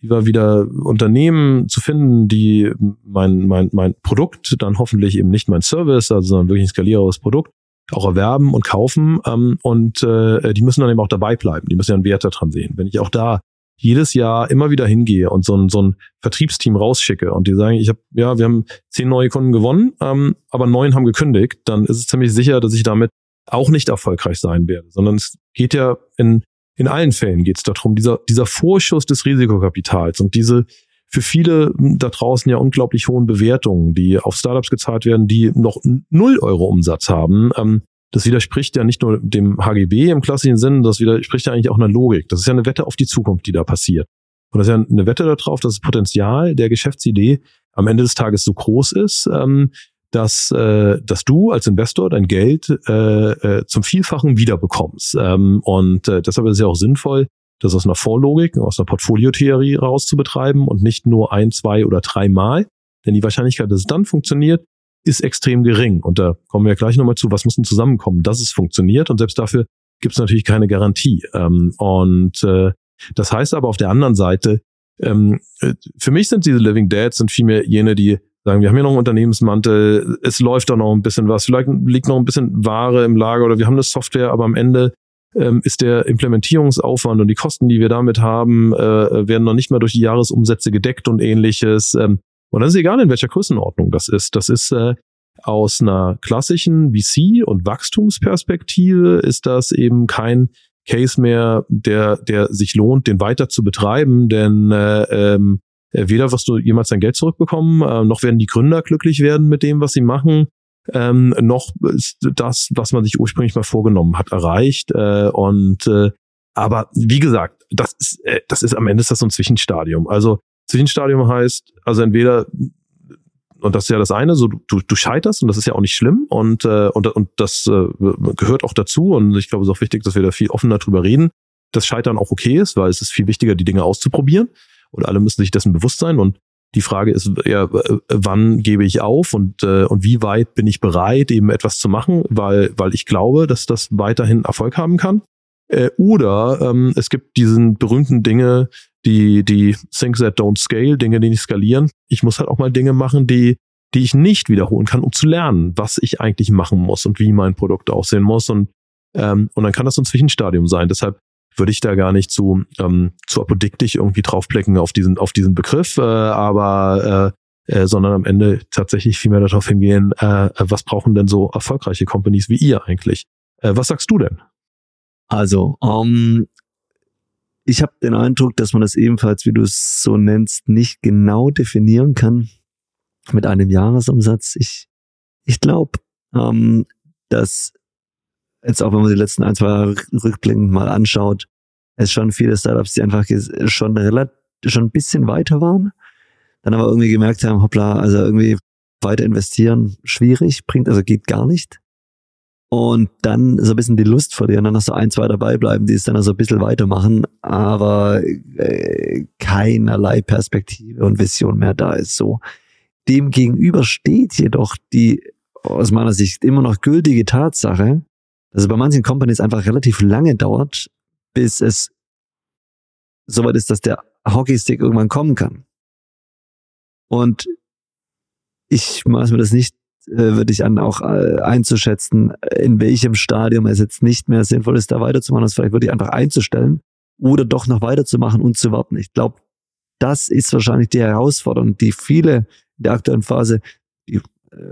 immer wieder Unternehmen zu finden, die mein, mein, mein Produkt, dann hoffentlich eben nicht mein Service, also sondern wirklich ein skalierbares Produkt, auch erwerben und kaufen ähm, und äh, die müssen dann eben auch dabei bleiben. Die müssen ja einen Wert daran sehen. Wenn ich auch da jedes Jahr immer wieder hingehe und so ein, so ein Vertriebsteam rausschicke und die sagen, ich habe ja, wir haben zehn neue Kunden gewonnen, ähm, aber neun haben gekündigt, dann ist es ziemlich sicher, dass ich damit auch nicht erfolgreich sein werde, sondern es geht ja in in allen Fällen geht es darum, dieser dieser Vorschuss des Risikokapitals und diese für viele da draußen ja unglaublich hohen Bewertungen, die auf Startups gezahlt werden, die noch null Euro Umsatz haben. Ähm, das widerspricht ja nicht nur dem HGB im klassischen Sinn, das widerspricht ja eigentlich auch einer Logik. Das ist ja eine Wette auf die Zukunft, die da passiert. Und das ist ja eine Wette darauf, dass das Potenzial der Geschäftsidee am Ende des Tages so groß ist, ähm, dass, äh, dass du als Investor dein Geld äh, äh, zum Vielfachen wiederbekommst. Ähm, und äh, deshalb ist es ja auch sinnvoll, das aus einer Vorlogik, aus einer Portfoliotheorie raus zu betreiben und nicht nur ein, zwei oder dreimal. Denn die Wahrscheinlichkeit, dass es dann funktioniert, ist extrem gering. Und da kommen wir gleich nochmal zu, was muss denn zusammenkommen, dass es funktioniert. Und selbst dafür gibt es natürlich keine Garantie. Ähm, und äh, das heißt aber auf der anderen Seite, ähm, äh, für mich sind diese Living Dads sind vielmehr jene, die sagen, wir haben hier noch einen Unternehmensmantel, es läuft da noch ein bisschen was, vielleicht liegt noch ein bisschen Ware im Lager oder wir haben eine Software, aber am Ende ähm, ist der Implementierungsaufwand und die Kosten, die wir damit haben, äh, werden noch nicht mal durch die Jahresumsätze gedeckt und ähnliches. Ähm, und das ist egal, in welcher Größenordnung das ist. Das ist äh, aus einer klassischen VC- und Wachstumsperspektive ist das eben kein Case mehr, der, der sich lohnt, den weiter zu betreiben, denn äh, ähm, weder wirst du jemals dein Geld zurückbekommen, äh, noch werden die Gründer glücklich werden mit dem, was sie machen, ähm, noch das, was man sich ursprünglich mal vorgenommen hat, erreicht. Äh, und äh, aber wie gesagt, das ist, äh, das ist am Ende ist das so ein Zwischenstadium. Also Zwischenstadium heißt, also entweder und das ist ja das eine, so du, du scheiterst und das ist ja auch nicht schlimm und äh, und und das äh, gehört auch dazu und ich glaube es ist auch wichtig, dass wir da viel offener drüber reden, dass Scheitern auch okay ist, weil es ist viel wichtiger, die Dinge auszuprobieren und alle müssen sich dessen bewusst sein und die Frage ist ja, wann gebe ich auf und äh, und wie weit bin ich bereit, eben etwas zu machen, weil weil ich glaube, dass das weiterhin Erfolg haben kann. Äh, oder ähm, es gibt diesen berühmten Dinge, die, die Things that don't scale, Dinge, die nicht skalieren. Ich muss halt auch mal Dinge machen, die, die ich nicht wiederholen kann, um zu lernen, was ich eigentlich machen muss und wie mein Produkt aussehen muss. Und, ähm, und dann kann das so ein Zwischenstadium sein. Deshalb würde ich da gar nicht zu, ähm, zu apodiktisch irgendwie draufblicken auf diesen, auf diesen Begriff, äh, aber äh, äh, sondern am Ende tatsächlich viel darauf hingehen, äh, was brauchen denn so erfolgreiche Companies wie ihr eigentlich? Äh, was sagst du denn? Also, um, ich habe den Eindruck, dass man das ebenfalls, wie du es so nennst, nicht genau definieren kann mit einem Jahresumsatz. Ich, ich glaube, ähm, dass jetzt auch wenn man die letzten ein, zwei Jahre rückblickend mal anschaut, es schon viele Startups, die einfach schon relativ, schon ein bisschen weiter waren, dann aber irgendwie gemerkt haben, hoppla, also irgendwie weiter investieren schwierig, bringt also geht gar nicht und dann so ein bisschen die Lust verlieren, dann noch so ein, zwei dabei bleiben, die es dann so ein bisschen weitermachen, aber äh, keinerlei Perspektive und Vision mehr da ist. So dem gegenüber steht jedoch die aus meiner Sicht immer noch gültige Tatsache, dass es bei manchen Companies einfach relativ lange dauert, bis es soweit ist, dass der Hockeystick irgendwann kommen kann. Und ich maß mir das nicht äh, würde ich an auch äh, einzuschätzen, in welchem Stadium es jetzt nicht mehr sinnvoll ist, da weiterzumachen, das vielleicht wirklich einfach einzustellen oder doch noch weiterzumachen und zu warten. Ich glaube, das ist wahrscheinlich die Herausforderung, die viele in der aktuellen Phase,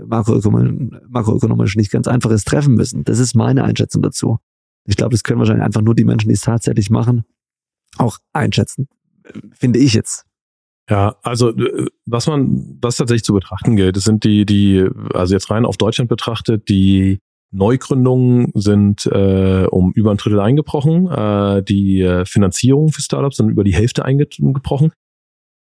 makroökonomisch, makroökonomisch nicht ganz einfaches treffen müssen. Das ist meine Einschätzung dazu. Ich glaube, das können wahrscheinlich einfach nur die Menschen, die es tatsächlich machen, auch einschätzen. Finde ich jetzt. Ja, also äh, was man, was tatsächlich zu betrachten gilt, das sind die, die, also jetzt rein auf Deutschland betrachtet, die Neugründungen sind äh, um über ein Drittel eingebrochen, äh, die äh, Finanzierung für Startups sind über die Hälfte eingebrochen.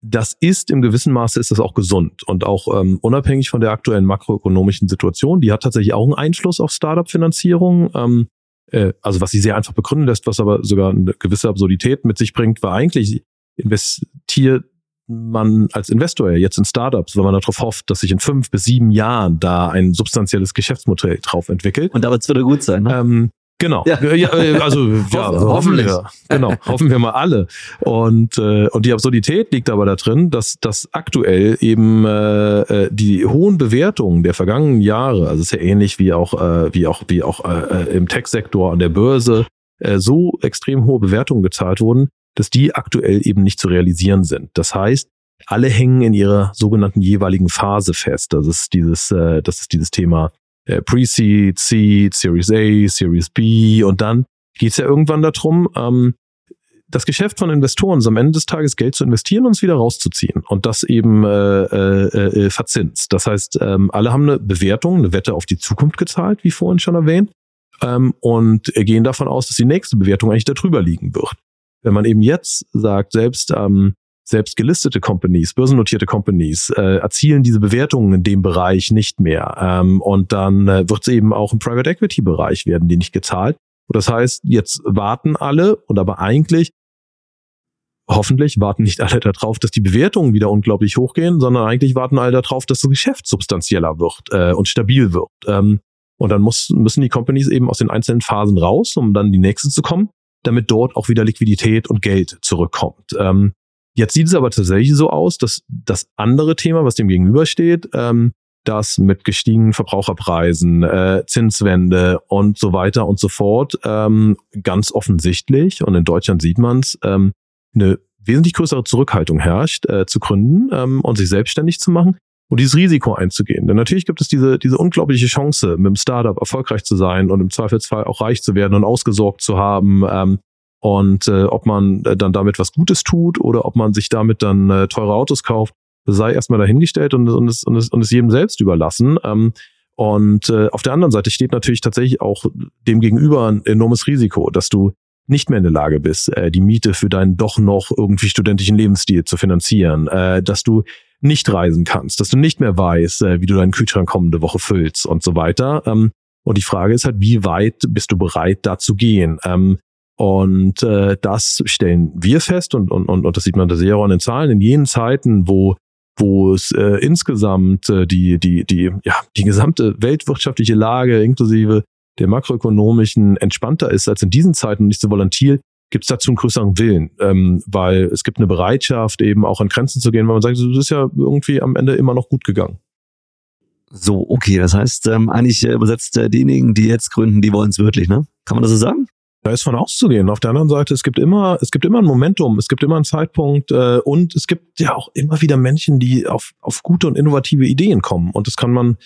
Das ist im gewissen Maße ist das auch gesund und auch ähm, unabhängig von der aktuellen makroökonomischen Situation. Die hat tatsächlich auch einen Einfluss auf Startup-Finanzierung. Ähm, äh, also was sie sehr einfach begründen lässt, was aber sogar eine gewisse Absurdität mit sich bringt, war eigentlich investiert man als Investor ja jetzt in Startups, wenn man darauf hofft, dass sich in fünf bis sieben Jahren da ein substanzielles Geschäftsmodell drauf entwickelt. Und da wird es wieder gut sein. Ne? Ähm, Genau. Ja. ja also ja, Hoffen, hoffen wir. Genau, hoffen wir mal alle. Und äh, und die Absurdität liegt aber da drin, dass dass aktuell eben äh, äh, die hohen Bewertungen der vergangenen Jahre, also ist ja ähnlich wie auch äh, wie auch wie auch äh, äh, im Tech-Sektor an der Börse, äh, so extrem hohe Bewertungen gezahlt wurden, dass die aktuell eben nicht zu realisieren sind. Das heißt, alle hängen in ihrer sogenannten jeweiligen Phase fest. Das ist dieses, äh, das ist dieses Thema äh, Pre-Seed, Seed, Series A, Series B und dann geht es ja irgendwann darum, ähm, das Geschäft von Investoren ist am Ende des Tages Geld zu investieren und es wieder rauszuziehen und das eben äh, äh, äh, verzinst. Das heißt, ähm, alle haben eine Bewertung, eine Wette auf die Zukunft gezahlt, wie vorhin schon erwähnt, ähm, und gehen davon aus, dass die nächste Bewertung eigentlich darüber liegen wird. Wenn man eben jetzt sagt, selbst ähm, selbst gelistete Companies, börsennotierte Companies äh, erzielen diese Bewertungen in dem Bereich nicht mehr. Ähm, und dann äh, wird es eben auch im Private Equity Bereich werden die nicht gezahlt. Und das heißt, jetzt warten alle und aber eigentlich hoffentlich warten nicht alle darauf, dass die Bewertungen wieder unglaublich hochgehen, sondern eigentlich warten alle darauf, dass das Geschäft substanzieller wird äh, und stabil wird. Ähm, und dann muss, müssen die Companies eben aus den einzelnen Phasen raus, um dann die nächste zu kommen damit dort auch wieder Liquidität und Geld zurückkommt. Ähm, Jetzt sieht es aber tatsächlich so aus, dass das andere Thema, was dem gegenübersteht, ähm, das mit gestiegenen Verbraucherpreisen, äh, Zinswende und so weiter und so fort ähm, ganz offensichtlich, und in Deutschland sieht man es, ähm, eine wesentlich größere Zurückhaltung herrscht, äh, zu gründen ähm, und sich selbstständig zu machen und dieses Risiko einzugehen. Denn natürlich gibt es diese, diese unglaubliche Chance, mit dem Startup erfolgreich zu sein und im Zweifelsfall auch reich zu werden und ausgesorgt zu haben. Ähm, und äh, ob man äh, dann damit was Gutes tut oder ob man sich damit dann äh, teure Autos kauft, sei erstmal dahingestellt und, und, es, und, es, und es jedem selbst überlassen. Ähm, und äh, auf der anderen Seite steht natürlich tatsächlich auch dem gegenüber ein enormes Risiko, dass du nicht mehr in der Lage bist, äh, die Miete für deinen doch noch irgendwie studentischen Lebensstil zu finanzieren, äh, dass du nicht reisen kannst, dass du nicht mehr weißt, äh, wie du deinen Kühlschrank kommende Woche füllst und so weiter. Ähm, und die Frage ist halt, wie weit bist du bereit, da zu gehen? Ähm, und äh, das stellen wir fest und, und, und, und das sieht man da sehr auch in den Zahlen. In jenen Zeiten, wo wo es äh, insgesamt äh, die, die, die, ja, die gesamte weltwirtschaftliche Lage inklusive der makroökonomischen entspannter ist als in diesen Zeiten und nicht so volatil, gibt es dazu einen größeren Willen, ähm, weil es gibt eine Bereitschaft, eben auch an Grenzen zu gehen, weil man sagt, das ist ja irgendwie am Ende immer noch gut gegangen. So, okay, das heißt, ähm, eigentlich äh, übersetzt äh, diejenigen, die jetzt gründen, die wollen es wirklich, ne? Kann man das so sagen? Da ist von auszugehen. Auf der anderen Seite, es gibt immer, es gibt immer ein Momentum, es gibt immer einen Zeitpunkt äh, und es gibt ja auch immer wieder Menschen, die auf, auf gute und innovative Ideen kommen. Und das kann man,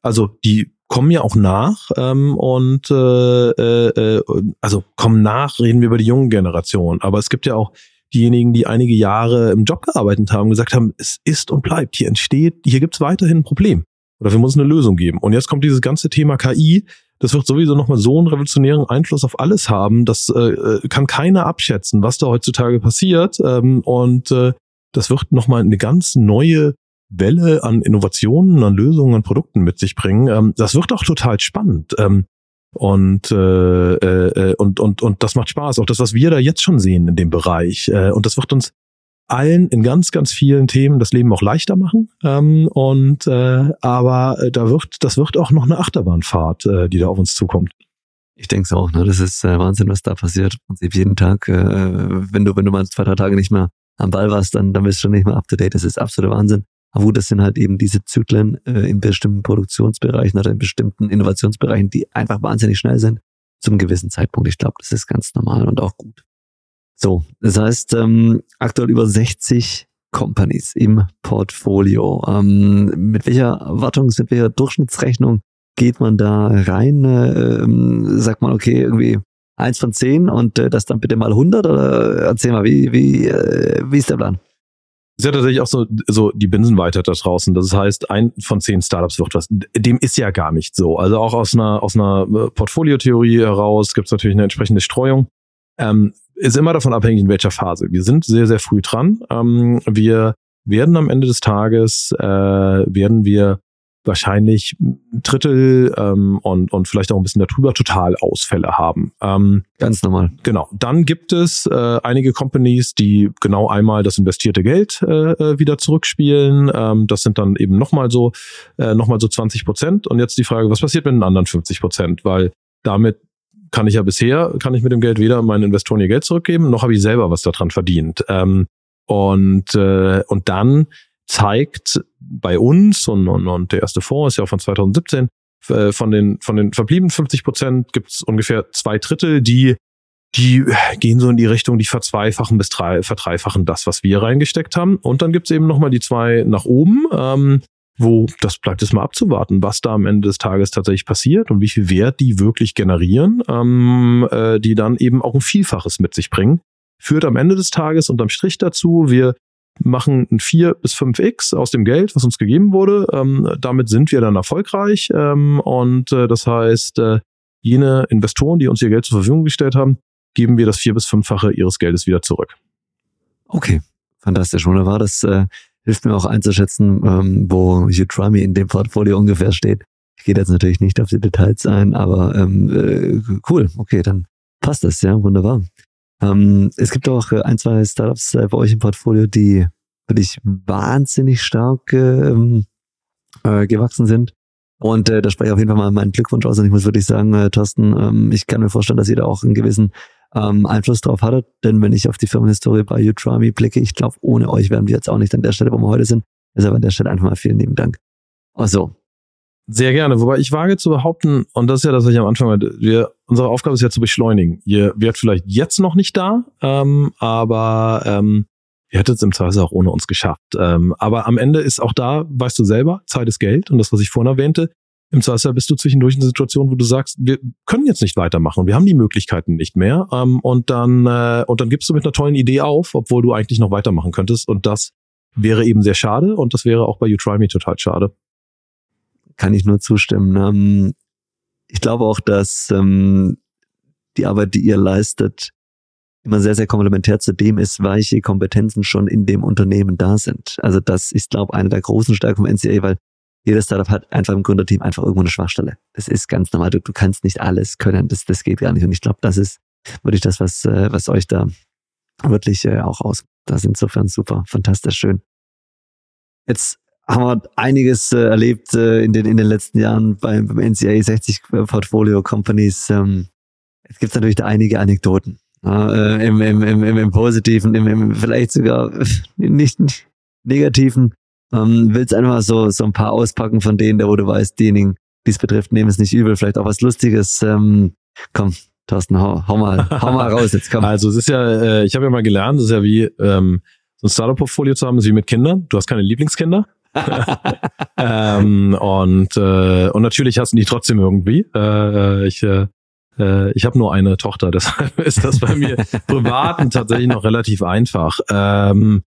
also die kommen ja auch nach ähm, und äh, äh, also kommen nach, reden wir über die jungen Generation. Aber es gibt ja auch diejenigen, die einige Jahre im Job gearbeitet haben, gesagt haben, es ist und bleibt, hier entsteht, hier gibt es weiterhin ein Problem. Oder wir müssen eine Lösung geben. Und jetzt kommt dieses ganze Thema KI, das wird sowieso nochmal so einen revolutionären Einfluss auf alles haben. Das äh, äh, kann keiner abschätzen, was da heutzutage passiert. Ähm, und äh, das wird nochmal eine ganz neue Welle an Innovationen, an Lösungen, an Produkten mit sich bringen. Ähm, das wird auch total spannend. Ähm, und, äh, äh, und, und, und das macht Spaß. Auch das, was wir da jetzt schon sehen in dem Bereich. Äh, und das wird uns allen in ganz, ganz vielen Themen das Leben auch leichter machen. Ähm, und äh, aber äh, da wird, das wird auch noch eine Achterbahnfahrt, äh, die da auf uns zukommt. Ich denke es auch, ne? Das ist äh, Wahnsinn, was da passiert. Und jeden Tag, äh, wenn du, wenn du mal zwei, drei Tage nicht mehr am Ball warst, dann, dann bist du nicht mehr up to date. Das ist absoluter Wahnsinn. Aber gut, das sind halt eben diese Zyklen äh, in bestimmten Produktionsbereichen oder in bestimmten Innovationsbereichen, die einfach wahnsinnig schnell sind zum gewissen Zeitpunkt. Ich glaube, das ist ganz normal und auch gut. So, das heißt, ähm, aktuell über 60 Companies im Portfolio. Ähm, mit welcher Erwartung, mit welcher Durchschnittsrechnung geht man da rein? Ähm, sagt man, okay, irgendwie eins von zehn und äh, das dann bitte mal 100 oder erzähl mal, wie, wie, äh, wie ist der Plan? ist ja tatsächlich auch so, so die Binsenweite da draußen. Das heißt, ein von zehn Startups wird was. Dem ist ja gar nicht so. Also auch aus einer, aus einer äh, Portfoliotheorie heraus gibt es natürlich eine entsprechende Streuung. Ähm, ist immer davon abhängig, in welcher Phase. Wir sind sehr, sehr früh dran. Ähm, wir werden am Ende des Tages, äh, werden wir wahrscheinlich ein Drittel ähm, und, und vielleicht auch ein bisschen darüber Totalausfälle haben. Ähm, Ganz normal. Genau. Dann gibt es äh, einige Companies, die genau einmal das investierte Geld äh, äh wieder zurückspielen. Ähm, das sind dann eben nochmal so, äh, noch so 20 Prozent. Und jetzt die Frage, was passiert mit den anderen 50 Prozent? Weil damit kann ich ja bisher, kann ich mit dem Geld weder meinen Investoren ihr Geld zurückgeben, noch habe ich selber was daran verdient. Ähm, und, äh, und dann zeigt bei uns, und, und, und der erste Fonds ist ja auch von 2017, äh, von den, von den verbliebenen 50 Prozent gibt es ungefähr zwei Drittel, die die gehen so in die Richtung, die verzweifachen bis drei, verdreifachen das, was wir reingesteckt haben. Und dann gibt's eben nochmal die zwei nach oben, ähm, wo das bleibt es mal abzuwarten, was da am Ende des Tages tatsächlich passiert und wie viel Wert die wirklich generieren, ähm, äh, die dann eben auch ein Vielfaches mit sich bringen. Führt am Ende des Tages unterm Strich dazu, wir machen ein 4 bis 5x aus dem Geld, was uns gegeben wurde. Ähm, damit sind wir dann erfolgreich. Ähm, und äh, das heißt, äh, jene Investoren, die uns ihr Geld zur Verfügung gestellt haben, geben wir das vier bis fünffache ihres Geldes wieder zurück. Okay, fantastisch. Wunderbar. Das äh, hilft mir auch einzuschätzen, ähm, wo Me in dem Portfolio ungefähr steht. Ich gehe jetzt natürlich nicht auf die Details ein, aber ähm, äh, cool, okay, dann passt das, ja, wunderbar. Ähm, es gibt auch äh, ein, zwei Startups äh, bei euch im Portfolio, die wirklich wahnsinnig stark ähm, äh, gewachsen sind. Und äh, da spreche ich auf jeden Fall mal meinen Glückwunsch aus. Und ich muss wirklich sagen, äh, Thorsten, ähm, ich kann mir vorstellen, dass ihr da auch einen gewissen ähm, Einfluss drauf hattet. Denn wenn ich auf die Firmenhistorie bei Utrami blicke, ich glaube, ohne euch wären wir jetzt auch nicht an der Stelle, wo wir heute sind. Deshalb an der Stelle einfach mal vielen lieben Dank. Also. Sehr gerne. Wobei ich wage zu behaupten, und das ist ja das, was ich am Anfang meinte, wir, unsere Aufgabe ist ja zu beschleunigen. Ihr werdet vielleicht jetzt noch nicht da, ähm, aber ähm, ihr hättet es im Zweifel auch ohne uns geschafft. Ähm, aber am Ende ist auch da, weißt du selber, Zeit ist Geld und das, was ich vorhin erwähnte, im Zweifel bist du zwischendurch in einer Situation, wo du sagst, wir können jetzt nicht weitermachen wir haben die Möglichkeiten nicht mehr. Ähm, und dann äh, und dann gibst du mit einer tollen Idee auf, obwohl du eigentlich noch weitermachen könntest. Und das wäre eben sehr schade und das wäre auch bei You Try Me total schade. Kann ich nur zustimmen. Ähm, ich glaube auch, dass ähm, die Arbeit, die ihr leistet, immer sehr, sehr komplementär zu dem ist, welche Kompetenzen schon in dem Unternehmen da sind. Also das ist, glaube ich, eine der großen Stärken vom NCA, weil jedes Startup hat einfach im Gründerteam einfach irgendwo eine Schwachstelle. Das ist ganz normal. Du, du kannst nicht alles können. Das, das geht gar nicht. Und ich glaube, das ist wirklich das, was, äh, was euch da wirklich äh, auch aus. Das ist insofern super, fantastisch schön. Jetzt haben wir einiges äh, erlebt in, den, in den letzten Jahren beim, beim NCA 60 Portfolio Companies. Ähm, es gibt natürlich da einige Anekdoten. Äh, im, im, im, im, Positiven, im, im vielleicht sogar nicht negativen. Ähm, willst einfach so, so ein paar auspacken von denen, wo du weißt, diejenigen, die es betrifft, nehmen es nicht übel. Vielleicht auch was Lustiges. Ähm, komm, Thorsten, hau, hau mal, hau mal raus jetzt, komm. Also es ist ja, äh, ich habe ja mal gelernt, es ist ja wie ähm, so ein Startup-Portfolio zu haben, ist wie mit Kindern. Du hast keine Lieblingskinder. ähm, und äh, und natürlich hast du die trotzdem irgendwie. Äh, ich äh, äh ich habe nur eine Tochter, deshalb ist das bei mir privaten tatsächlich noch relativ einfach. Ähm,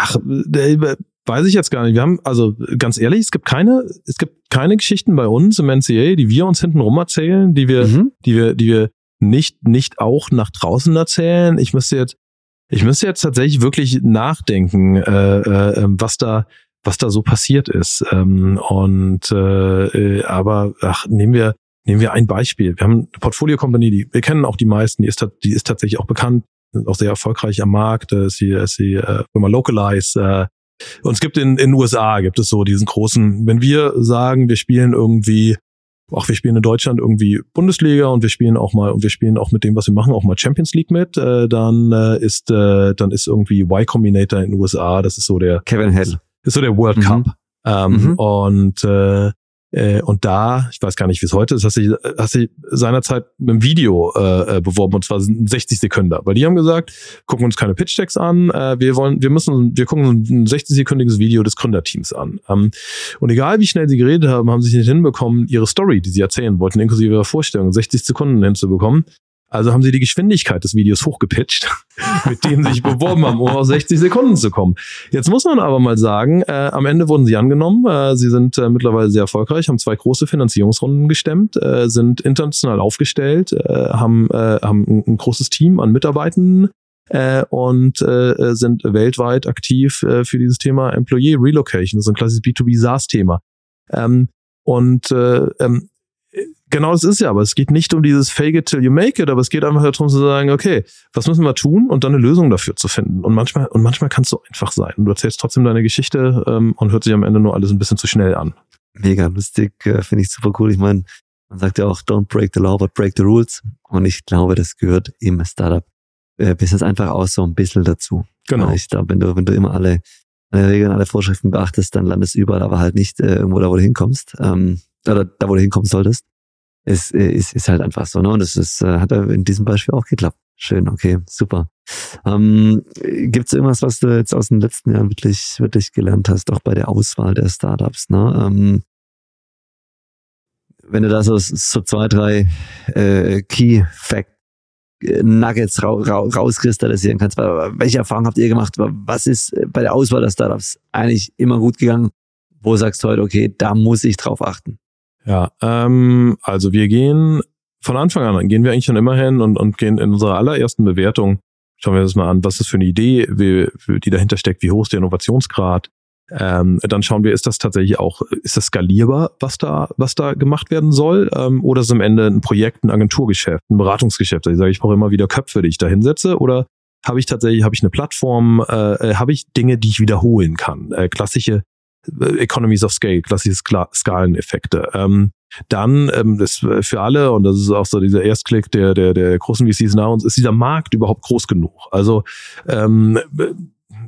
Ach, äh, weiß ich jetzt gar nicht. Wir haben, also ganz ehrlich, es gibt keine, es gibt keine Geschichten bei uns im NCA, die wir uns hinten rum erzählen, die wir, mhm. die wir, die wir nicht, nicht auch nach draußen erzählen. Ich müsste jetzt, ich müsste jetzt tatsächlich wirklich nachdenken, äh, äh, ähm, was da, was da so passiert ist. Ähm, und äh, aber ach, nehmen wir, nehmen wir ein Beispiel. Wir haben eine Portfolio Company, die wir kennen auch die meisten, die ist, die ist tatsächlich auch bekannt sind auch sehr erfolgreich am Markt, äh, ist die, ist die äh, Firma Localize. Äh, und es gibt in in USA gibt es so diesen großen, wenn wir sagen, wir spielen irgendwie, auch wir spielen in Deutschland irgendwie Bundesliga und wir spielen auch mal und wir spielen auch mit dem, was wir machen, auch mal Champions League mit, äh, dann äh, ist äh, dann ist irgendwie Y Combinator in den USA, das ist so der Kevin Hill. Ist so der World mhm. Cup. Ähm, mhm. Und äh, äh, und da, ich weiß gar nicht, wie es heute ist, hast du, hast du seinerzeit mit einem Video äh, äh beworben und zwar 60 Sekunden. Weil die haben gesagt, gucken uns keine Pitch-Decks an, äh, wir wollen, wir müssen, wir gucken ein 60-sekündiges Video des Gründerteams an. Ähm, und egal wie schnell sie geredet haben, haben sie nicht hinbekommen, ihre Story, die sie erzählen wollten, inklusive ihrer Vorstellung, 60 Sekunden hinzubekommen. Also haben sie die Geschwindigkeit des Videos hochgepitcht, mit dem sie sich beworben haben, um auf 60 Sekunden zu kommen. Jetzt muss man aber mal sagen, äh, am Ende wurden sie angenommen. Äh, sie sind äh, mittlerweile sehr erfolgreich, haben zwei große Finanzierungsrunden gestemmt, äh, sind international aufgestellt, äh, haben, äh, haben ein, ein, großes Team an Mitarbeitenden äh, und äh, sind weltweit aktiv äh, für dieses Thema Employee Relocation. Das ist ein klassisches B2B SaaS-Thema. Ähm, und äh, ähm, Genau das ist ja, aber es geht nicht um dieses Fake it till you make it, aber es geht einfach darum zu sagen, okay, was müssen wir tun und dann eine Lösung dafür zu finden. Und manchmal, und manchmal kann es so einfach sein. Und du erzählst trotzdem deine Geschichte ähm, und hört sich am Ende nur alles ein bisschen zu schnell an. Mega lustig, äh, finde ich super cool. Ich meine, man sagt ja auch, don't break the law, but break the rules. Und ich glaube, das gehört im Startup äh, einfach auch so ein bisschen dazu. Genau. Ich glaube, wenn du, wenn du immer alle, alle Regeln, alle Vorschriften beachtest, dann landest du überall, aber halt nicht äh, irgendwo da, wo du hinkommst. Ähm, oder da, wo du hinkommen solltest ist, ist, ist halt einfach so, ne? Und das ist, äh, hat in diesem Beispiel auch geklappt. Schön, okay, super. Ähm, Gibt es irgendwas, was du jetzt aus den letzten Jahren wirklich, wirklich gelernt hast, auch bei der Auswahl der Startups? Ne? Ähm, wenn du da so, so zwei, drei äh, Key Fact äh, Nuggets ra ra rauskristallisieren kannst, welche Erfahrungen habt ihr gemacht? Was ist bei der Auswahl der Startups eigentlich immer gut gegangen? Wo sagst du heute, okay, da muss ich drauf achten? Ja, ähm, also wir gehen von Anfang an, gehen wir eigentlich schon immer hin und, und gehen in unserer allerersten Bewertung, schauen wir uns mal an, was ist für eine Idee, wie, die dahinter steckt, wie hoch ist der Innovationsgrad. Ähm, dann schauen wir, ist das tatsächlich auch, ist das skalierbar, was da, was da gemacht werden soll, ähm, oder ist es am Ende ein Projekt, ein Agenturgeschäft, ein Beratungsgeschäft? Also ich sage, ich brauche immer wieder Köpfe, die ich da hinsetze, oder habe ich tatsächlich, habe ich eine Plattform, äh, äh habe ich Dinge, die ich wiederholen kann, äh, klassische Economies of Scale, klassische Skaleneffekte. Ähm, dann ähm, das für alle und das ist auch so dieser Erstklick der der der großen VCs nach uns ist dieser Markt überhaupt groß genug. Also ähm,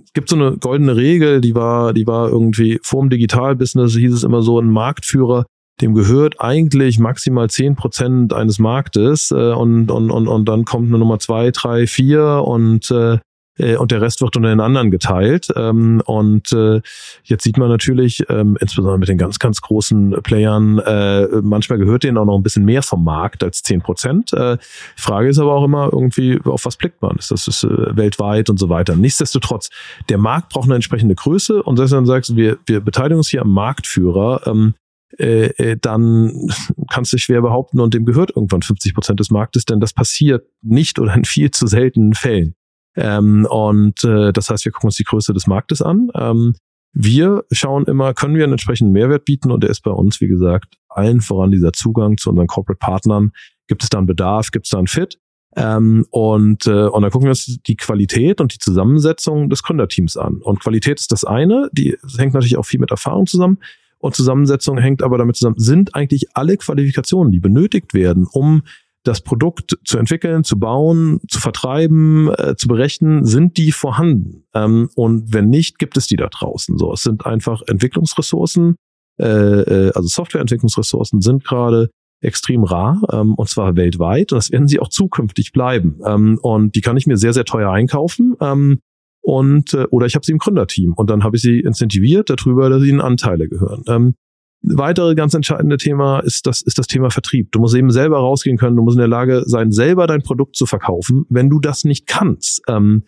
es gibt so eine goldene Regel, die war die war irgendwie vorm Digital-Business hieß es immer so ein Marktführer dem gehört eigentlich maximal zehn Prozent eines Marktes äh, und, und, und, und dann kommt eine Nummer zwei, drei, vier und äh, äh, und der Rest wird unter den anderen geteilt. Ähm, und äh, jetzt sieht man natürlich, ähm, insbesondere mit den ganz, ganz großen Playern, äh, manchmal gehört denen auch noch ein bisschen mehr vom Markt als zehn Prozent. Äh, Frage ist aber auch immer irgendwie, auf was blickt man? Ist das ist, äh, weltweit und so weiter? Nichtsdestotrotz, der Markt braucht eine entsprechende Größe und selbst wenn du sagst, wir, wir beteiligen uns hier am Marktführer, ähm, äh, äh, dann kannst du schwer behaupten und dem gehört irgendwann 50 Prozent des Marktes, denn das passiert nicht oder in viel zu seltenen Fällen. Ähm, und äh, das heißt, wir gucken uns die Größe des Marktes an. Ähm, wir schauen immer, können wir einen entsprechenden Mehrwert bieten und der ist bei uns, wie gesagt, allen voran dieser Zugang zu unseren Corporate Partnern. Gibt es da einen Bedarf, gibt es da einen Fit? Ähm, und, äh, und dann gucken wir uns die Qualität und die Zusammensetzung des Gründerteams an. Und Qualität ist das eine, die hängt natürlich auch viel mit Erfahrung zusammen. Und Zusammensetzung hängt aber damit zusammen, sind eigentlich alle Qualifikationen, die benötigt werden, um das Produkt zu entwickeln, zu bauen, zu vertreiben, äh, zu berechnen, sind die vorhanden? Ähm, und wenn nicht, gibt es die da draußen. So, es sind einfach Entwicklungsressourcen, äh, äh, also Softwareentwicklungsressourcen sind gerade extrem rar ähm, und zwar weltweit und das werden sie auch zukünftig bleiben. Ähm, und die kann ich mir sehr, sehr teuer einkaufen. Ähm, und äh, oder ich habe sie im Gründerteam und dann habe ich sie incentiviert darüber, dass ihnen Anteile gehören. Ähm, weitere ganz entscheidende Thema ist das, ist das Thema Vertrieb. Du musst eben selber rausgehen können, du musst in der Lage sein, selber dein Produkt zu verkaufen. Wenn du das nicht kannst, ähm,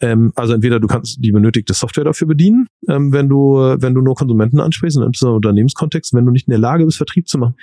ähm, also entweder du kannst die benötigte Software dafür bedienen, ähm, wenn du, wenn du nur Konsumenten ansprichst, in einem Unternehmenskontext, wenn du nicht in der Lage bist, Vertrieb zu machen,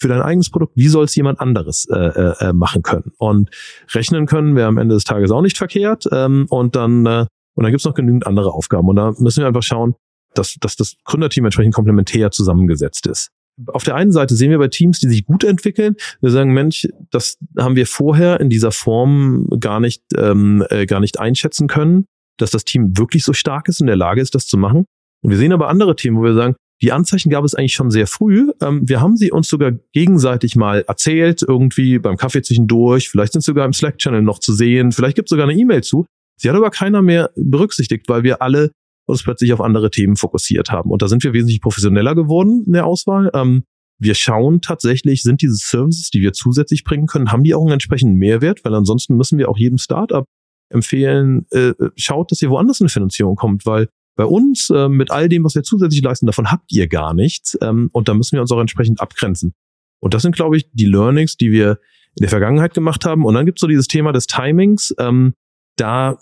für dein eigenes Produkt, wie soll es jemand anderes äh, äh, äh, machen können? Und rechnen können wäre am Ende des Tages auch nicht verkehrt. Ähm, und dann, äh, und dann gibt es noch genügend andere Aufgaben. Und da müssen wir einfach schauen, dass, dass das Gründerteam entsprechend komplementär zusammengesetzt ist. Auf der einen Seite sehen wir bei Teams, die sich gut entwickeln, wir sagen, Mensch, das haben wir vorher in dieser Form gar nicht, ähm, äh, gar nicht einschätzen können, dass das Team wirklich so stark ist und in der Lage ist, das zu machen. Und wir sehen aber andere Themen, wo wir sagen, die Anzeichen gab es eigentlich schon sehr früh. Ähm, wir haben sie uns sogar gegenseitig mal erzählt, irgendwie beim Kaffee zwischendurch. Vielleicht sind sie sogar im Slack-Channel noch zu sehen. Vielleicht gibt es sogar eine E-Mail zu. Sie hat aber keiner mehr berücksichtigt, weil wir alle uns plötzlich auf andere Themen fokussiert haben. Und da sind wir wesentlich professioneller geworden in der Auswahl. Ähm, wir schauen tatsächlich, sind diese Services, die wir zusätzlich bringen können, haben die auch einen entsprechenden Mehrwert? Weil ansonsten müssen wir auch jedem Startup empfehlen, äh, schaut, dass ihr woanders eine Finanzierung kommt, weil bei uns äh, mit all dem, was wir zusätzlich leisten, davon habt ihr gar nichts. Ähm, und da müssen wir uns auch entsprechend abgrenzen. Und das sind, glaube ich, die Learnings, die wir in der Vergangenheit gemacht haben. Und dann gibt es so dieses Thema des Timings. Ähm, da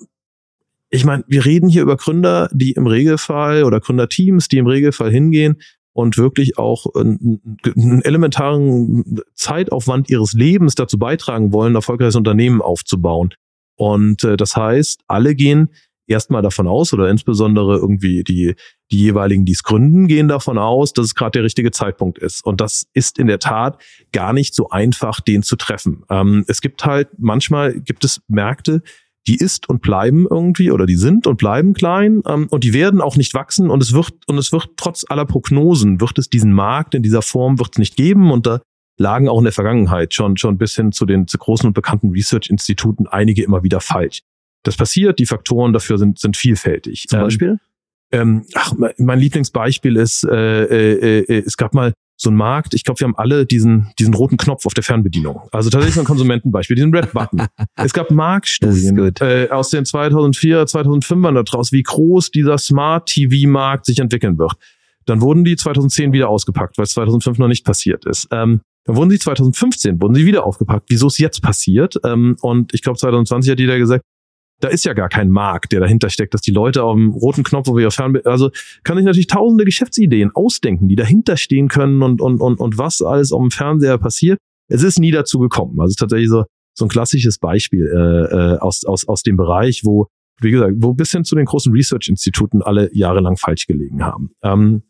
ich meine, wir reden hier über Gründer, die im Regelfall oder Gründerteams, die im Regelfall hingehen und wirklich auch einen, einen elementaren Zeitaufwand ihres Lebens dazu beitragen wollen, ein erfolgreiches Unternehmen aufzubauen. Und äh, das heißt, alle gehen erstmal davon aus oder insbesondere irgendwie die, die jeweiligen, die es gründen, gehen davon aus, dass es gerade der richtige Zeitpunkt ist. Und das ist in der Tat gar nicht so einfach, den zu treffen. Ähm, es gibt halt, manchmal gibt es Märkte, die ist und bleiben irgendwie oder die sind und bleiben klein ähm, und die werden auch nicht wachsen und es wird und es wird trotz aller Prognosen wird es diesen Markt in dieser Form wird es nicht geben und da lagen auch in der Vergangenheit schon schon bis hin zu den zu großen und bekannten Research Instituten einige immer wieder falsch. Das passiert, die Faktoren dafür sind sind vielfältig. Zum Beispiel? Ähm, ach, mein Lieblingsbeispiel ist, äh, äh, äh, es gab mal so ein Markt, ich glaube, wir haben alle diesen, diesen roten Knopf auf der Fernbedienung. Also tatsächlich so ein Konsumentenbeispiel, diesen Red Button. Es gab Marktstudien äh, aus den 2004, 2005ern daraus, wie groß dieser Smart TV-Markt sich entwickeln wird. Dann wurden die 2010 wieder ausgepackt, weil es 2005 noch nicht passiert ist. Ähm, dann wurden sie 2015, wurden sie wieder aufgepackt. Wieso es jetzt passiert? Ähm, und ich glaube, 2020 hat jeder gesagt, da ist ja gar kein Markt, der dahinter steckt, dass die Leute auf dem roten Knopf, wo wir Fernbe also kann ich natürlich tausende Geschäftsideen ausdenken, die dahinter stehen können und, und, und, und was alles auf dem Fernseher passiert. Es ist nie dazu gekommen. Also tatsächlich so, so ein klassisches Beispiel äh, äh, aus, aus, aus dem Bereich, wo, wie gesagt, wo bis hin zu den großen Research-Instituten alle jahrelang falsch gelegen haben. Ähm,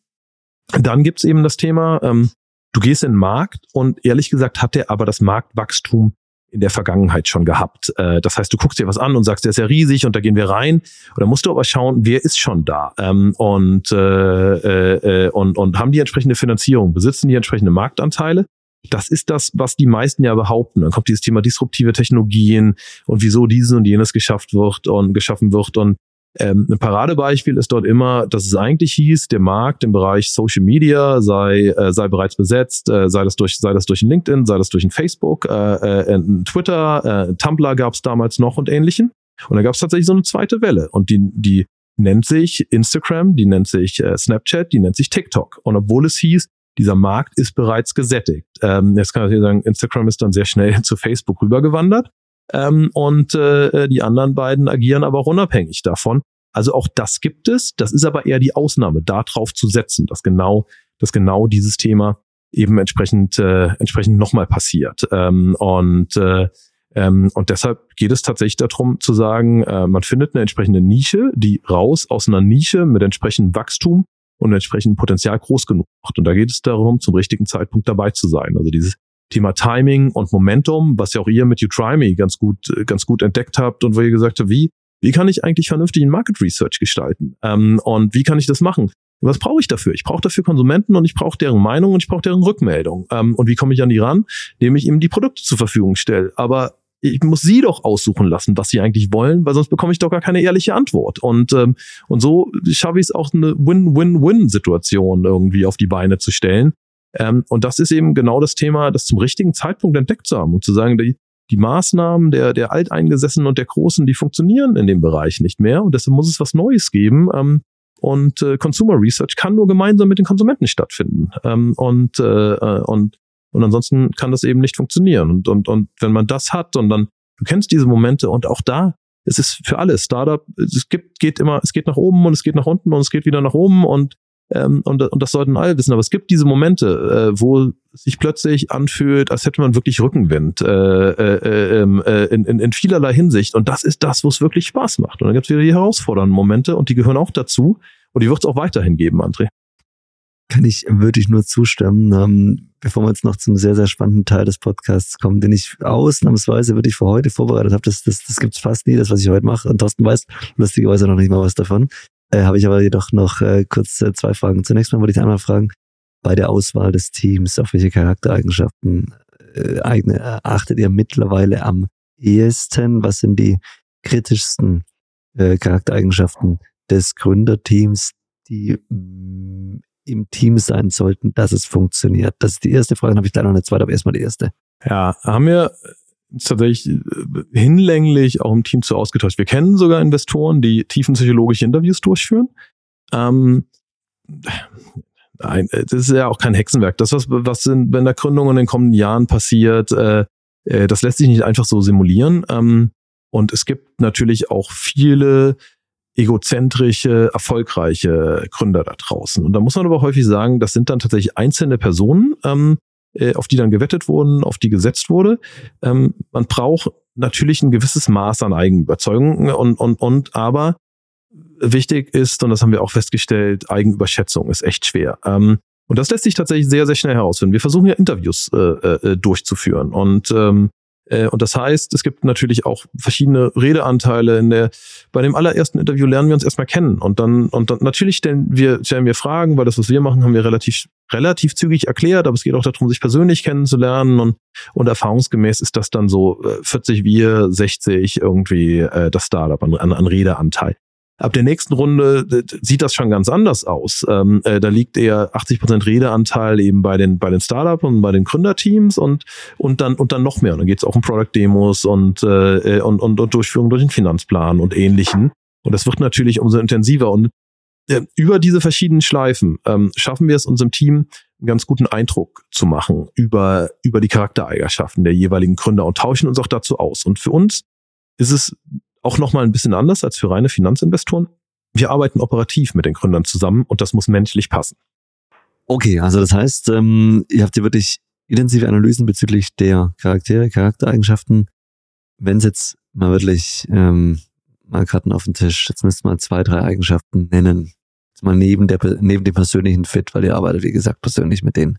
dann gibt's eben das Thema, ähm, du gehst in den Markt und ehrlich gesagt hat der aber das Marktwachstum in der Vergangenheit schon gehabt. Äh, das heißt, du guckst dir was an und sagst, der ist ja riesig und da gehen wir rein. Und dann musst du aber schauen, wer ist schon da ähm, und, äh, äh, äh, und, und haben die entsprechende Finanzierung, besitzen die entsprechende Marktanteile. Das ist das, was die meisten ja behaupten. Dann kommt dieses Thema disruptive Technologien und wieso dieses und jenes geschafft wird und geschaffen wird. Und ähm, ein Paradebeispiel ist dort immer, dass es eigentlich hieß, der Markt im Bereich Social Media sei, äh, sei bereits besetzt, äh, sei das durch, sei das durch ein LinkedIn, sei das durch ein Facebook, äh, äh, ein Twitter, äh, Tumblr gab es damals noch und ähnlichen. Und da gab es tatsächlich so eine zweite Welle. Und die, die nennt sich Instagram, die nennt sich äh, Snapchat, die nennt sich TikTok. Und obwohl es hieß, dieser Markt ist bereits gesättigt. Ähm, jetzt kann ich sagen, Instagram ist dann sehr schnell zu Facebook rübergewandert. Ähm, und äh, die anderen beiden agieren aber auch unabhängig davon. Also auch das gibt es. Das ist aber eher die Ausnahme, darauf zu setzen, dass genau, dass genau dieses Thema eben entsprechend, äh, entsprechend nochmal passiert. Ähm, und, äh, ähm, und deshalb geht es tatsächlich darum zu sagen, äh, man findet eine entsprechende Nische, die raus aus einer Nische mit entsprechendem Wachstum und entsprechendem Potenzial groß genug macht. Und da geht es darum, zum richtigen Zeitpunkt dabei zu sein. Also dieses Thema Timing und Momentum, was ja auch ihr mit You Try Me ganz gut, ganz gut entdeckt habt und wo ihr gesagt habt, wie, wie kann ich eigentlich vernünftig ein Market Research gestalten? Ähm, und wie kann ich das machen? Was brauche ich dafür? Ich brauche dafür Konsumenten und ich brauche deren Meinung und ich brauche deren Rückmeldung. Ähm, und wie komme ich an die ran? Indem ich ihm die Produkte zur Verfügung stelle. Aber ich muss sie doch aussuchen lassen, was sie eigentlich wollen, weil sonst bekomme ich doch gar keine ehrliche Antwort. Und, ähm, und so schaffe ich es auch eine Win-Win-Win-Situation irgendwie auf die Beine zu stellen, ähm, und das ist eben genau das Thema, das zum richtigen Zeitpunkt entdeckt zu haben und zu sagen, die, die Maßnahmen der, der Alteingesessenen und der Großen, die funktionieren in dem Bereich nicht mehr und deshalb muss es was Neues geben. Ähm, und äh, Consumer Research kann nur gemeinsam mit den Konsumenten stattfinden. Ähm, und, äh, äh, und, und ansonsten kann das eben nicht funktionieren. Und, und, und wenn man das hat und dann, du kennst diese Momente und auch da, es ist für alle Startup, es gibt, geht immer, es geht nach oben und es geht nach unten und es geht wieder nach oben und ähm, und, und das sollten alle wissen. Aber es gibt diese Momente, äh, wo sich plötzlich anfühlt, als hätte man wirklich Rückenwind äh, äh, ähm, äh, in, in, in vielerlei Hinsicht. Und das ist das, wo es wirklich Spaß macht. Und dann gibt es wieder die herausfordernden Momente und die gehören auch dazu. Und die wird es auch weiterhin geben, André. Kann ich wirklich nur zustimmen. Ähm, bevor wir jetzt noch zum sehr, sehr spannenden Teil des Podcasts kommen, den ich ausnahmsweise wirklich für heute vorbereitet habe. Das, das, das gibt es fast nie, das, was ich heute mache. Und Thorsten weiß lustigerweise noch nicht mal was davon. Äh, Habe ich aber jedoch noch äh, kurz äh, zwei Fragen. Zunächst mal wollte ich einmal fragen, bei der Auswahl des Teams, auf welche Charaktereigenschaften äh, eigene, äh, achtet ihr mittlerweile am ehesten? Was sind die kritischsten äh, Charaktereigenschaften des Gründerteams, die mh, mm, im Team sein sollten, dass es funktioniert? Das ist die erste Frage, dann habe ich leider noch eine zweite, aber erstmal die erste. Ja, haben wir tatsächlich äh, hinlänglich auch im Team zu ausgetauscht. Wir kennen sogar Investoren, die tiefenpsychologische Interviews durchführen. Ähm, nein, das ist ja auch kein Hexenwerk. Das, was, was in, in der Gründung in den kommenden Jahren passiert, äh, äh, das lässt sich nicht einfach so simulieren. Ähm, und es gibt natürlich auch viele egozentrische, erfolgreiche Gründer da draußen. Und da muss man aber häufig sagen, das sind dann tatsächlich einzelne Personen, ähm, äh, auf die dann gewettet wurden, auf die gesetzt wurde. Ähm, man braucht natürlich ein gewisses Maß an Eigenüberzeugung und, und, und, aber wichtig ist, und das haben wir auch festgestellt, Eigenüberschätzung ist echt schwer. Ähm, und das lässt sich tatsächlich sehr, sehr schnell herausfinden. Wir versuchen ja Interviews äh, äh, durchzuführen und ähm, äh, und das heißt, es gibt natürlich auch verschiedene Redeanteile. In der, bei dem allerersten Interview lernen wir uns erstmal kennen. Und dann, und dann natürlich stellen wir, stellen wir Fragen, weil das, was wir machen, haben wir relativ, relativ zügig erklärt, aber es geht auch darum, sich persönlich kennenzulernen. Und, und erfahrungsgemäß ist das dann so 40 äh, wir, 60 irgendwie äh, das Startup an, an, an Redeanteil. Ab der nächsten Runde sieht das schon ganz anders aus. Ähm, äh, da liegt eher 80 Prozent Redeanteil eben bei den bei den Startups und bei den Gründerteams und und dann und dann noch mehr. Und dann geht es auch um Product Demos und, äh, und und und Durchführung durch den Finanzplan und ähnlichen. Und das wird natürlich umso intensiver. Und äh, über diese verschiedenen Schleifen ähm, schaffen wir es unserem Team einen ganz guten Eindruck zu machen über über die Charaktereigenschaften der jeweiligen Gründer und tauschen uns auch dazu aus. Und für uns ist es auch nochmal ein bisschen anders als für reine Finanzinvestoren. Wir arbeiten operativ mit den Gründern zusammen und das muss menschlich passen. Okay, also das heißt, ähm, ihr habt ja wirklich intensive Analysen bezüglich der Charaktere, Charaktereigenschaften. Wenn es jetzt mal wirklich ähm, mal Karten auf den Tisch, jetzt müsst ihr mal zwei, drei Eigenschaften nennen. Jetzt mal neben, der, neben dem persönlichen Fit, weil ihr arbeitet, wie gesagt, persönlich mit denen.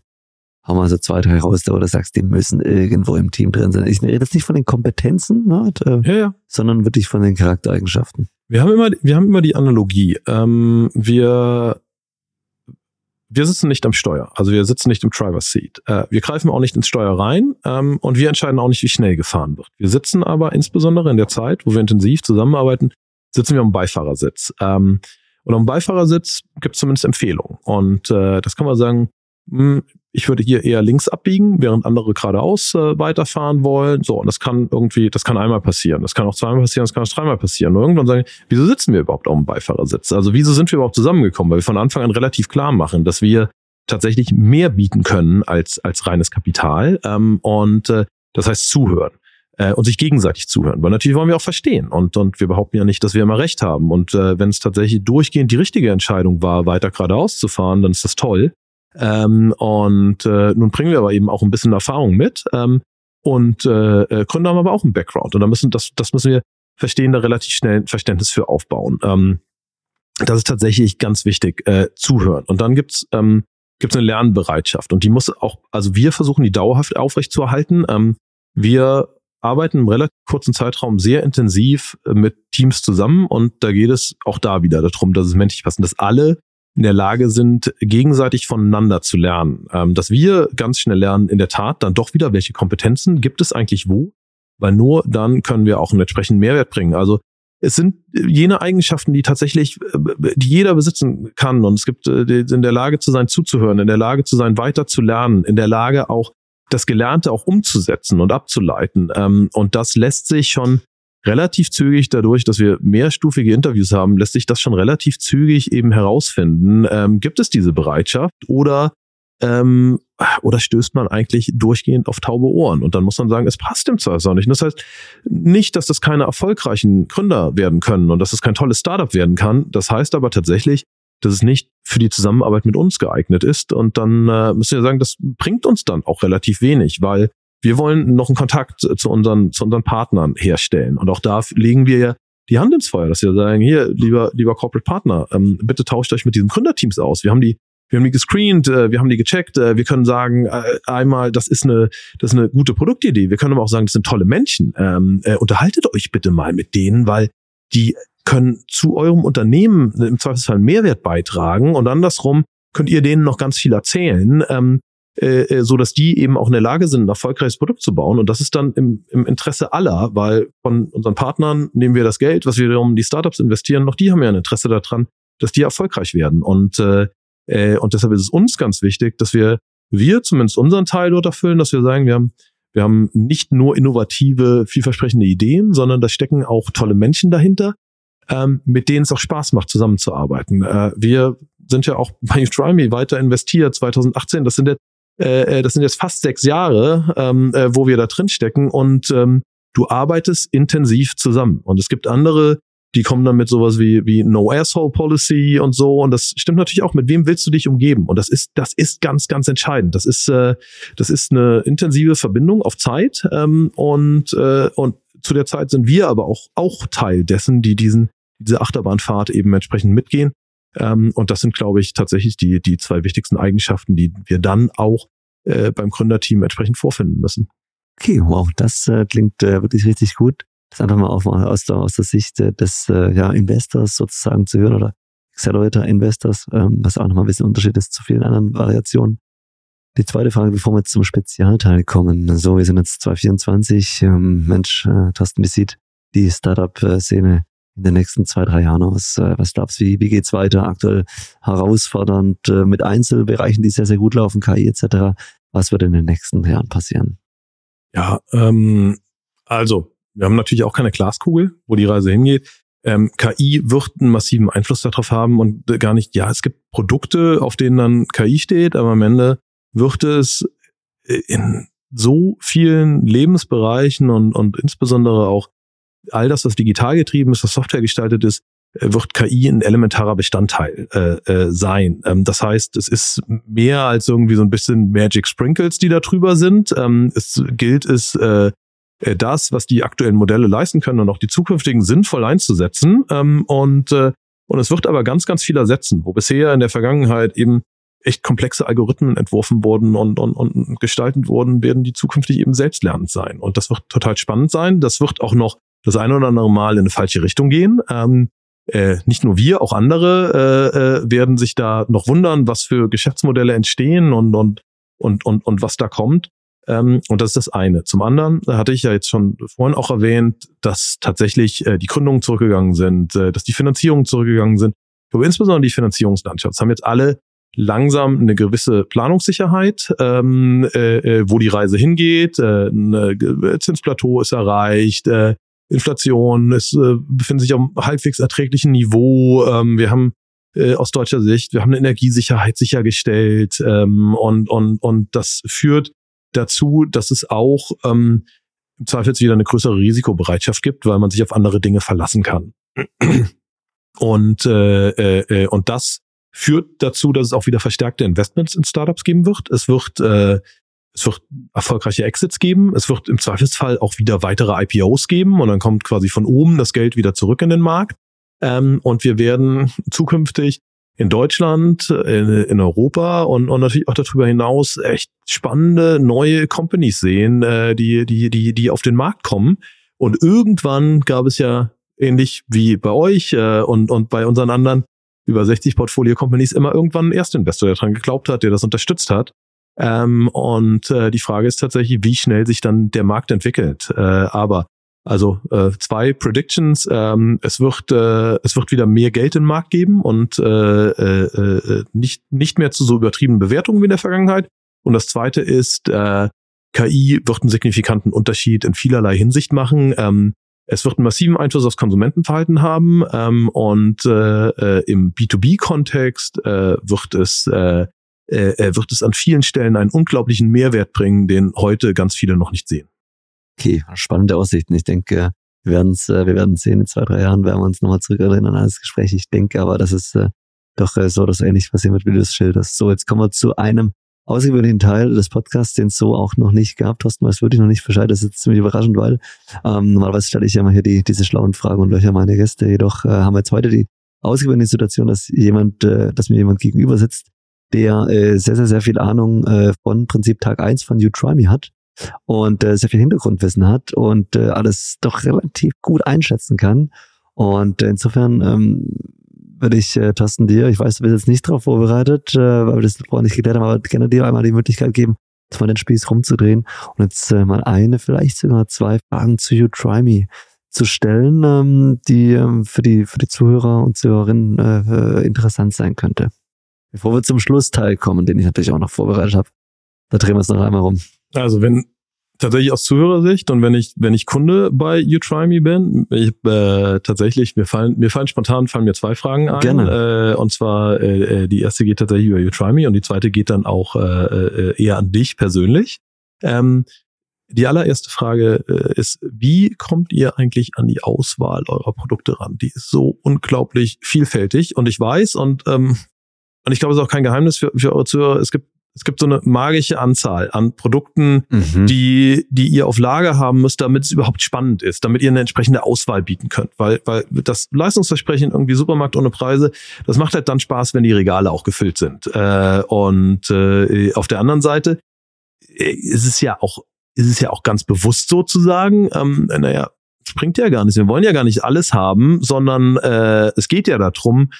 Hau mal so zwei, drei raus, da oder sagst, die müssen irgendwo im Team drin sein. Ich rede jetzt nicht von den Kompetenzen, ne, äh, ja, ja. sondern wirklich von den Charaktereigenschaften. Wir haben immer, wir haben immer die Analogie. Ähm, wir, wir sitzen nicht am Steuer, also wir sitzen nicht im Driver's Seat. Äh, wir greifen auch nicht ins Steuer rein ähm, und wir entscheiden auch nicht, wie schnell gefahren wird. Wir sitzen aber insbesondere in der Zeit, wo wir intensiv zusammenarbeiten, sitzen wir am Beifahrersitz. Ähm, und am Beifahrersitz gibt es zumindest Empfehlungen. Und äh, das kann man sagen, hm, ich würde hier eher links abbiegen, während andere geradeaus äh, weiterfahren wollen. So, und das kann irgendwie, das kann einmal passieren, das kann auch zweimal passieren, das kann auch dreimal passieren. Und irgendwann sagen, wieso sitzen wir überhaupt auf dem Beifahrersitz? Also wieso sind wir überhaupt zusammengekommen? Weil wir von Anfang an relativ klar machen, dass wir tatsächlich mehr bieten können als, als reines Kapital. Ähm, und äh, das heißt zuhören äh, und sich gegenseitig zuhören. Weil natürlich wollen wir auch verstehen und, und wir behaupten ja nicht, dass wir immer recht haben. Und äh, wenn es tatsächlich durchgehend die richtige Entscheidung war, weiter geradeaus zu fahren, dann ist das toll. Ähm, und äh, nun bringen wir aber eben auch ein bisschen Erfahrung mit. Ähm, und äh, äh, Gründer haben aber auch einen Background. Und da müssen, das, das müssen wir verstehen, da relativ schnell ein Verständnis für aufbauen. Ähm, das ist tatsächlich ganz wichtig, äh, zuhören. Und dann gibt's ähm, gibt's eine Lernbereitschaft. Und die muss auch, also wir versuchen die dauerhaft aufrechtzuerhalten. Ähm, wir arbeiten im relativ kurzen Zeitraum sehr intensiv äh, mit Teams zusammen und da geht es auch da wieder darum, dass es menschlich passt, dass alle in der Lage sind, gegenseitig voneinander zu lernen. Ähm, dass wir ganz schnell lernen, in der Tat dann doch wieder, welche Kompetenzen gibt es eigentlich wo, weil nur dann können wir auch einen entsprechenden Mehrwert bringen. Also es sind jene Eigenschaften, die tatsächlich, äh, die jeder besitzen kann. Und es gibt äh, in der Lage zu sein, zuzuhören, in der Lage zu sein, weiter zu lernen, in der Lage auch das Gelernte auch umzusetzen und abzuleiten. Ähm, und das lässt sich schon relativ zügig dadurch, dass wir mehrstufige Interviews haben, lässt sich das schon relativ zügig eben herausfinden. Ähm, gibt es diese Bereitschaft oder ähm, oder stößt man eigentlich durchgehend auf taube Ohren? Und dann muss man sagen, es passt im Zweifelsfall nicht. Und das heißt nicht, dass das keine erfolgreichen Gründer werden können und dass es kein tolles Startup werden kann. Das heißt aber tatsächlich, dass es nicht für die Zusammenarbeit mit uns geeignet ist. Und dann äh, müssen wir sagen, das bringt uns dann auch relativ wenig, weil wir wollen noch einen Kontakt zu unseren, zu unseren Partnern herstellen. Und auch da legen wir ja die Hand ins Feuer, dass wir sagen, hier, lieber, lieber Corporate Partner, ähm, bitte tauscht euch mit diesen Gründerteams aus. Wir haben die, wir haben die gescreent, äh, wir haben die gecheckt, äh, wir können sagen, äh, einmal, das ist eine, das ist eine gute Produktidee. Wir können aber auch sagen, das sind tolle Menschen. Ähm, äh, unterhaltet euch bitte mal mit denen, weil die können zu eurem Unternehmen im Zweifelsfall einen Mehrwert beitragen und andersrum könnt ihr denen noch ganz viel erzählen, ähm, äh, äh, so dass die eben auch in der Lage sind, ein erfolgreiches Produkt zu bauen. Und das ist dann im, im Interesse aller, weil von unseren Partnern nehmen wir das Geld, was wir wiederum die Startups investieren, noch die haben ja ein Interesse daran, dass die erfolgreich werden. Und, äh, äh, und deshalb ist es uns ganz wichtig, dass wir, wir zumindest unseren Teil dort erfüllen, dass wir sagen, wir haben wir haben nicht nur innovative, vielversprechende Ideen, sondern da stecken auch tolle Menschen dahinter, ähm, mit denen es auch Spaß macht, zusammenzuarbeiten. Äh, wir sind ja auch bei Try weiter investiert, 2018. Das sind jetzt, äh, äh, das sind jetzt fast sechs Jahre, ähm, äh, wo wir da drin stecken und ähm, du arbeitest intensiv zusammen. Und es gibt andere, die kommen dann mit sowas wie, wie No Asshole Policy und so. Und das stimmt natürlich auch. Mit wem willst du dich umgeben? Und das ist, das ist ganz, ganz entscheidend. Das ist, äh, das ist eine intensive Verbindung auf Zeit. Ähm, und, äh, und zu der Zeit sind wir aber auch, auch Teil dessen, die diesen, diese Achterbahnfahrt eben entsprechend mitgehen. Ähm, und das sind, glaube ich, tatsächlich die, die zwei wichtigsten Eigenschaften, die wir dann auch äh, beim Gründerteam entsprechend vorfinden müssen. Okay, wow, das äh, klingt äh, wirklich richtig gut. Das einfach mal auch mal aus der, aus der Sicht äh, des äh, ja, Investors sozusagen zu hören oder Accelerator Investors, ähm, was auch nochmal ein bisschen Unterschied ist zu vielen anderen Variationen. Die zweite Frage, bevor wir jetzt zum Spezialteil kommen. So, wir sind jetzt 2024. Ähm, Mensch, äh, Thorsten, wie sieht die Startup-Szene in den nächsten zwei, drei Jahren aus? Äh, was glaubst du, wie, wie geht's weiter? Aktuell herausfordernd äh, mit Einzelbereichen, die sehr, sehr gut laufen, KI etc. Was wird in den nächsten Jahren passieren? Ja, ähm, also, wir haben natürlich auch keine Glaskugel, wo die Reise hingeht. Ähm, KI wird einen massiven Einfluss darauf haben und gar nicht, ja, es gibt Produkte, auf denen dann KI steht, aber am Ende wird es in so vielen Lebensbereichen und, und insbesondere auch all das, was digital getrieben ist, was Software gestaltet ist, äh, wird KI ein elementarer Bestandteil äh, äh, sein. Ähm, das heißt, es ist mehr als irgendwie so ein bisschen Magic Sprinkles, die da drüber sind. Ähm, es gilt es, äh, äh, das, was die aktuellen Modelle leisten können und auch die zukünftigen sinnvoll einzusetzen. Ähm, und, äh, und es wird aber ganz, ganz viel ersetzen, wo bisher in der Vergangenheit eben echt komplexe Algorithmen entworfen wurden und, und, und gestaltet wurden, werden die zukünftig eben selbstlernend sein. Und das wird total spannend sein. Das wird auch noch das eine oder andere Mal in eine falsche Richtung gehen. Ähm, äh, nicht nur wir, auch andere äh, äh, werden sich da noch wundern, was für Geschäftsmodelle entstehen und, und, und, und, und was da kommt. Ähm, und das ist das eine. Zum anderen hatte ich ja jetzt schon vorhin auch erwähnt, dass tatsächlich äh, die Gründungen zurückgegangen sind, äh, dass die Finanzierungen zurückgegangen sind. Aber insbesondere die Finanzierungslandschaft haben jetzt alle langsam eine gewisse Planungssicherheit, ähm, äh, äh wo die Reise hingeht. Äh, ein Zinsplateau ist erreicht, äh, Inflation ist, äh, befindet sich auf einem halbwegs erträglichen Niveau. Ähm, wir haben äh, aus deutscher Sicht, wir haben eine Energiesicherheit sichergestellt ähm, und, und, und das führt dazu, dass es auch ähm, im Zweifelsfall wieder eine größere Risikobereitschaft gibt, weil man sich auf andere Dinge verlassen kann. Und, äh, äh, äh, und das führt dazu, dass es auch wieder verstärkte Investments in Startups geben wird. Es wird äh, es wird erfolgreiche Exits geben. Es wird im Zweifelsfall auch wieder weitere IPOs geben und dann kommt quasi von oben das Geld wieder zurück in den Markt. Ähm, und wir werden zukünftig in Deutschland, in, in Europa und, und natürlich auch darüber hinaus echt spannende neue Companies sehen, äh, die, die, die, die auf den Markt kommen. Und irgendwann gab es ja ähnlich wie bei euch äh, und, und bei unseren anderen über 60 Portfolio Companies immer irgendwann einen Erstinvestor, der daran geglaubt hat, der das unterstützt hat. Ähm, und äh, die Frage ist tatsächlich, wie schnell sich dann der Markt entwickelt. Äh, aber also äh, zwei Predictions. Ähm, es wird äh, es wird wieder mehr Geld im Markt geben und äh, äh, äh, nicht nicht mehr zu so übertriebenen Bewertungen wie in der Vergangenheit. Und das zweite ist äh, KI wird einen signifikanten Unterschied in vielerlei Hinsicht machen. Ähm, es wird einen massiven Einfluss aufs Konsumentenverhalten haben ähm, und äh, äh, im B2B-Kontext äh, wird es äh, äh, wird es an vielen Stellen einen unglaublichen Mehrwert bringen, den heute ganz viele noch nicht sehen. Okay, spannende Aussichten. Ich denke, wir werden es äh, wir werden sehen in zwei, drei Jahren, werden wir uns nochmal zurückerinnern an das Gespräch. Ich denke aber, dass es äh, doch äh, so dass ähnlich wie du es schilderst. So, jetzt kommen wir zu einem außergewöhnlichen Teil des Podcasts, den es so auch noch nicht gab. Thorsten weiß wirklich noch nicht Bescheid. Das ist jetzt ziemlich überraschend, weil ähm, normalerweise stelle ich ja mal hier die, diese schlauen Fragen und löcher meine Gäste. Jedoch äh, haben wir jetzt heute die außergewöhnliche Situation, dass jemand, äh, dass mir jemand gegenüber sitzt, der äh, sehr, sehr, sehr viel Ahnung äh, von Prinzip Tag eins von You Try Me hat und äh, sehr viel Hintergrundwissen hat und äh, alles doch relativ gut einschätzen kann. Und äh, insofern ähm, würde ich, äh, Thorsten, dir, ich weiß, du bist jetzt nicht darauf vorbereitet, äh, weil wir das vorher nicht geklärt haben, aber gerne dir einmal die Möglichkeit geben, mal den Spieß rumzudrehen und jetzt äh, mal eine, vielleicht sogar zwei Fragen zu You Try Me zu stellen, ähm, die ähm, für die für die Zuhörer und Zuhörerinnen äh, interessant sein könnte. Bevor wir zum Schlussteil kommen, den ich natürlich auch noch vorbereitet habe, da drehen wir es noch einmal rum. Also wenn tatsächlich aus Zuhörersicht und wenn ich wenn ich Kunde bei You Try Me bin, ich, äh, tatsächlich mir fallen mir fallen spontan fallen mir zwei Fragen ein. Gerne. Äh, und zwar äh, äh die erste geht tatsächlich über You Try Me und die zweite geht dann auch äh, äh, eher an dich persönlich. Ähm, die allererste Frage äh, ist, wie kommt ihr eigentlich an die Auswahl eurer Produkte ran? Die ist so unglaublich vielfältig und ich weiß und ähm, und ich glaube, es ist auch kein Geheimnis für, für eure Zuhörer, es gibt es gibt so eine magische Anzahl an Produkten, mhm. die, die ihr auf Lager haben müsst, damit es überhaupt spannend ist, damit ihr eine entsprechende Auswahl bieten könnt. Weil, weil das Leistungsversprechen irgendwie Supermarkt ohne Preise, das macht halt dann Spaß, wenn die Regale auch gefüllt sind. Äh, und äh, auf der anderen Seite äh, ist es ja auch, ist es ja auch ganz bewusst sozusagen, ähm, naja, es bringt ja gar nichts. Wir wollen ja gar nicht alles haben, sondern äh, es geht ja darum,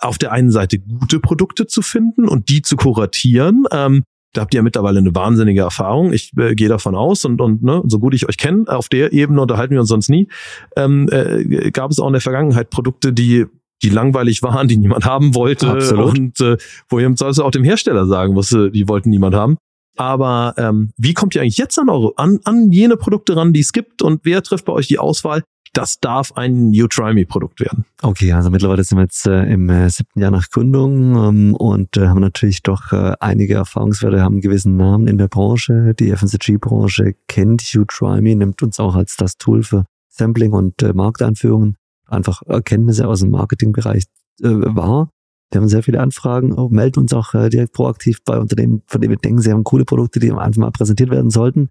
auf der einen Seite gute Produkte zu finden und die zu kuratieren. Ähm, da habt ihr ja mittlerweile eine wahnsinnige Erfahrung. Ich äh, gehe davon aus und, und ne, so gut ich euch kenne, auf der Ebene unterhalten wir uns sonst nie. Ähm, äh, gab es auch in der Vergangenheit Produkte, die die langweilig waren, die niemand haben wollte Absolut. und äh, wo ihr also auch dem Hersteller sagen musste, die wollten niemand haben. Aber ähm, wie kommt ihr eigentlich jetzt an eure an, an jene Produkte ran, die es gibt und wer trifft bei euch die Auswahl? Das darf ein You Try Me Produkt werden. Okay, also mittlerweile sind wir jetzt äh, im äh, siebten Jahr nach Gründung ähm, und äh, haben natürlich doch äh, einige Erfahrungswerte, haben einen gewissen Namen in der Branche. Die FMCG-Branche kennt You Try Me, nimmt uns auch als das Tool für Sampling und äh, Markteinführungen, einfach Erkenntnisse aus dem Marketingbereich äh, wahr. Wir haben sehr viele Anfragen, melden uns auch direkt proaktiv bei Unternehmen, von denen wir denken, sie haben coole Produkte, die einfach mal präsentiert werden sollten.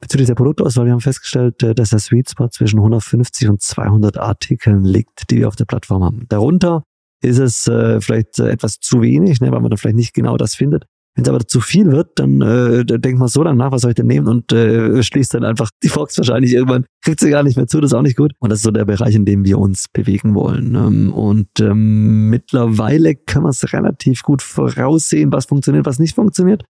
Bezüglich der Produktauswahl, wir haben festgestellt, äh, dass der Sweet Spot zwischen 150 und 200 Artikeln liegt, die wir auf der Plattform haben. Darunter ist es äh, vielleicht äh, etwas zu wenig, ne, weil man dann vielleicht nicht genau das findet. Wenn es aber zu viel wird, dann äh, denkt man so dann nach, was soll ich denn nehmen und äh, schließt dann einfach die Fox wahrscheinlich irgendwann, kriegt sie gar nicht mehr zu, das ist auch nicht gut. Und das ist so der Bereich, in dem wir uns bewegen wollen. Ähm, und ähm, mittlerweile können wir es relativ gut voraussehen, was funktioniert, was nicht funktioniert.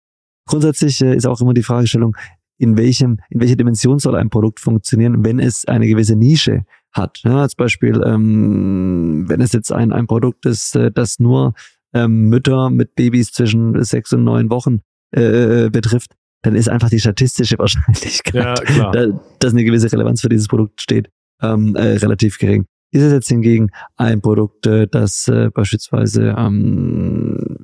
Grundsätzlich äh, ist auch immer die Fragestellung, in welchem, in welcher Dimension soll ein Produkt funktionieren, wenn es eine gewisse Nische hat. Ja, als Beispiel, ähm, wenn es jetzt ein, ein Produkt ist, äh, das nur ähm, Mütter mit Babys zwischen sechs und neun Wochen äh, äh betrifft, dann ist einfach die statistische Wahrscheinlichkeit, ja, da, dass eine gewisse Relevanz für dieses Produkt steht, ähm, äh, relativ gering. Ist es jetzt hingegen ein Produkt, äh, das äh, beispielsweise, ähm,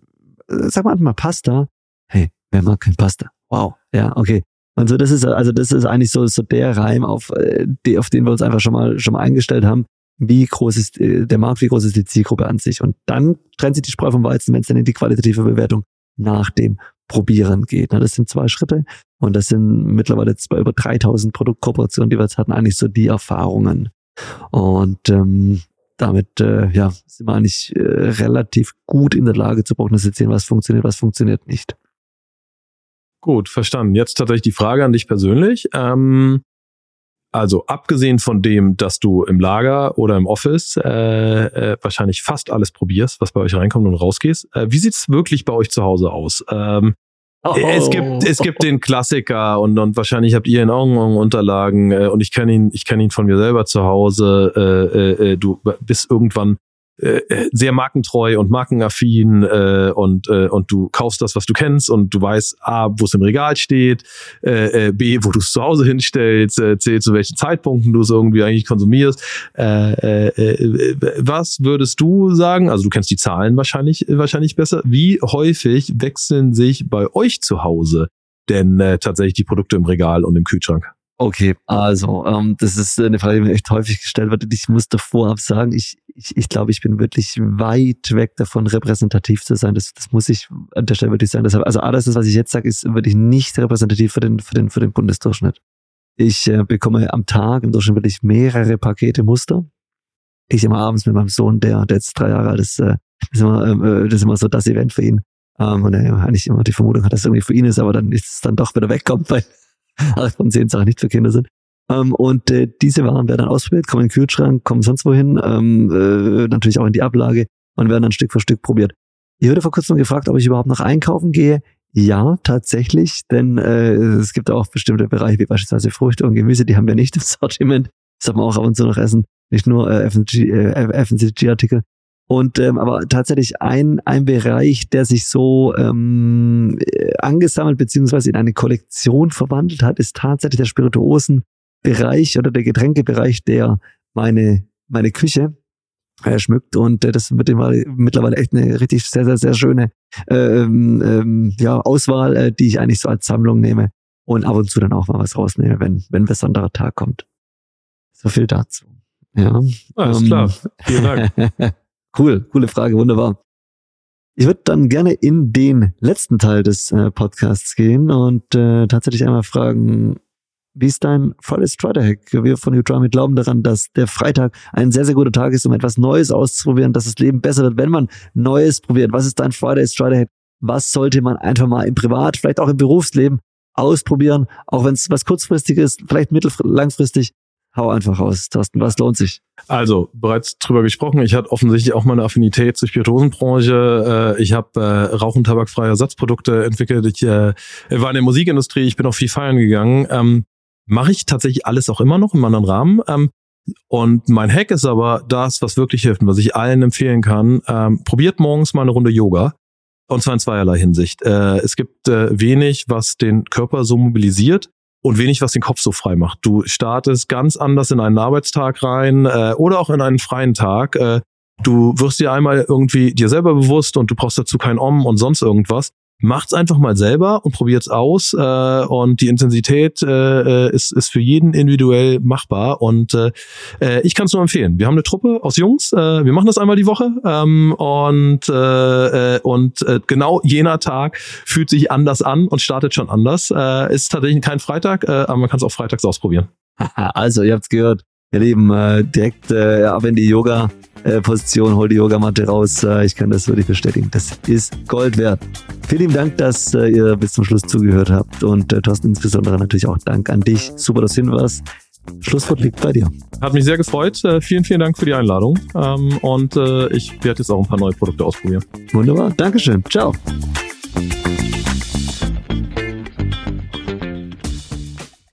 sag mal mal Pasta, hey, wer mag kein Pasta? Wow, ja, okay. Und so, das ist, also das ist eigentlich so, so der Reim, auf, äh, die, auf den wir uns einfach schon mal, schon mal eingestellt haben. Wie groß ist äh, der Markt, wie groß ist die Zielgruppe an sich? Und dann trennt sich die Spreu vom Weizen, wenn es dann in die qualitative Bewertung nach dem Probieren geht. Das sind zwei Schritte und das sind mittlerweile bei über 3000 Produktkooperationen, die wir jetzt hatten, eigentlich so die Erfahrungen. Und ähm, damit äh, ja, sind wir eigentlich äh, relativ gut in der Lage zu prognostizieren, was funktioniert, was funktioniert nicht. Gut, verstanden. Jetzt tatsächlich die Frage an dich persönlich. Ähm, also abgesehen von dem, dass du im Lager oder im Office äh, äh, wahrscheinlich fast alles probierst, was bei euch reinkommt und rausgehst, äh, wie sieht's wirklich bei euch zu Hause aus? Ähm, oh. Es gibt es gibt den Klassiker und und wahrscheinlich habt ihr in Augen Unterlagen äh, und ich kenne ihn ich kenne ihn von mir selber zu Hause. Äh, äh, äh du bist irgendwann äh, äh, sehr markentreu und markenaffin äh, und äh, und du kaufst das, was du kennst und du weißt a, wo es im Regal steht, äh, äh, b, wo du es zu Hause hinstellst, äh, c, zu welchen Zeitpunkten du es irgendwie eigentlich konsumierst. Äh, äh, was würdest du sagen? Also du kennst die Zahlen wahrscheinlich wahrscheinlich besser. Wie häufig wechseln sich bei euch zu Hause denn äh, tatsächlich die Produkte im Regal und im Kühlschrank? Okay, also ähm, das ist eine Frage, die mir echt häufig gestellt wird. Ich muss davor sagen, ich, ich, ich glaube, ich bin wirklich weit weg davon, repräsentativ zu sein. Das, das muss ich an der Stelle wirklich sagen. Deshalb, also alles, das, was ich jetzt sage, ist wirklich nicht repräsentativ für den, für den, für den Bundesdurchschnitt. Ich äh, bekomme am Tag im Durchschnitt wirklich mehrere Pakete Muster. Ich immer abends mit meinem Sohn, der, der jetzt drei Jahre alt ist, äh, das, ist immer, äh, das ist immer so das Event für ihn. Ähm, und er eigentlich immer die Vermutung hat, dass es irgendwie für ihn ist, aber dann ist es dann doch wieder wegkommt, weil acht von zehn Sachen nicht für Kinder sind. Ähm, und äh, diese Waren werden dann ausprobiert, kommen in den Kühlschrank, kommen sonst wohin, ähm, äh, natürlich auch in die Ablage und werden dann Stück für Stück probiert. Ich wurde vor kurzem gefragt, ob ich überhaupt noch einkaufen gehe. Ja, tatsächlich, denn äh, es gibt auch bestimmte Bereiche, wie beispielsweise Früchte und Gemüse, die haben wir nicht im Sortiment. Das haben wir auch ab und zu noch essen, nicht nur äh, FMCG-Artikel. Und ähm, aber tatsächlich ein, ein Bereich, der sich so ähm, äh, angesammelt beziehungsweise in eine Kollektion verwandelt hat, ist tatsächlich der Spirituosenbereich oder der Getränkebereich, der meine, meine Küche äh, schmückt. Und äh, das wird mittlerweile echt eine richtig sehr, sehr, sehr schöne ähm, ähm, ja, Auswahl, äh, die ich eigentlich so als Sammlung nehme und ab und zu dann auch mal was rausnehme, wenn, wenn ein besonderer Tag kommt. So viel dazu. Ja. Alles ähm, klar. Vielen Dank. Cool, coole Frage, wunderbar. Ich würde dann gerne in den letzten Teil des äh, Podcasts gehen und äh, tatsächlich einmal fragen, wie ist dein Friday Strider Hack? Wir von Utrami glauben daran, dass der Freitag ein sehr, sehr guter Tag ist, um etwas Neues auszuprobieren, dass das Leben besser wird, wenn man Neues probiert. Was ist dein Friday Strider Hack? Was sollte man einfach mal im Privat, vielleicht auch im Berufsleben ausprobieren, auch wenn es was kurzfristig ist, vielleicht mittel langfristig, Hau einfach raus, Thorsten, was lohnt sich? Also, bereits drüber gesprochen, ich hatte offensichtlich auch mal eine Affinität zur Spirituosenbranche. Äh, ich habe äh, rauch- und tabakfreie Ersatzprodukte entwickelt. Ich äh, war in der Musikindustrie, ich bin auch viel feiern gegangen. Ähm, Mache ich tatsächlich alles auch immer noch im anderen Rahmen. Ähm, und mein Hack ist aber das, was wirklich hilft und was ich allen empfehlen kann. Ähm, probiert morgens mal eine Runde Yoga. Und zwar in zweierlei Hinsicht. Äh, es gibt äh, wenig, was den Körper so mobilisiert und wenig, was den Kopf so frei macht. Du startest ganz anders in einen Arbeitstag rein äh, oder auch in einen freien Tag. Äh, du wirst dir einmal irgendwie dir selber bewusst und du brauchst dazu kein Om und sonst irgendwas macht's einfach mal selber und probiert's aus. Äh, und die Intensität äh, ist, ist für jeden individuell machbar. Und äh, äh ich kann es nur empfehlen. Wir haben eine Truppe aus Jungs. Äh, wir machen das einmal die Woche. Ähm, und äh, äh, und äh, genau jener Tag fühlt sich anders an und startet schon anders. Äh, ist tatsächlich kein Freitag, äh, aber man kann es auch freitags ausprobieren. also, ihr habt's gehört. Ihr Lieben, äh, direkt äh, ab in die Yoga äh, Position, hol die Yogamatte raus. Äh, ich kann das wirklich bestätigen. Das ist Gold wert. Vielen lieben Dank, dass äh, ihr bis zum Schluss zugehört habt und äh, Thorsten insbesondere natürlich auch Dank an dich. Super, dass du hin warst. Schlusswort liegt bei dir. Hat mich sehr gefreut. Äh, vielen, vielen Dank für die Einladung. Ähm, und äh, ich werde jetzt auch ein paar neue Produkte ausprobieren. Wunderbar. Dankeschön. Ciao.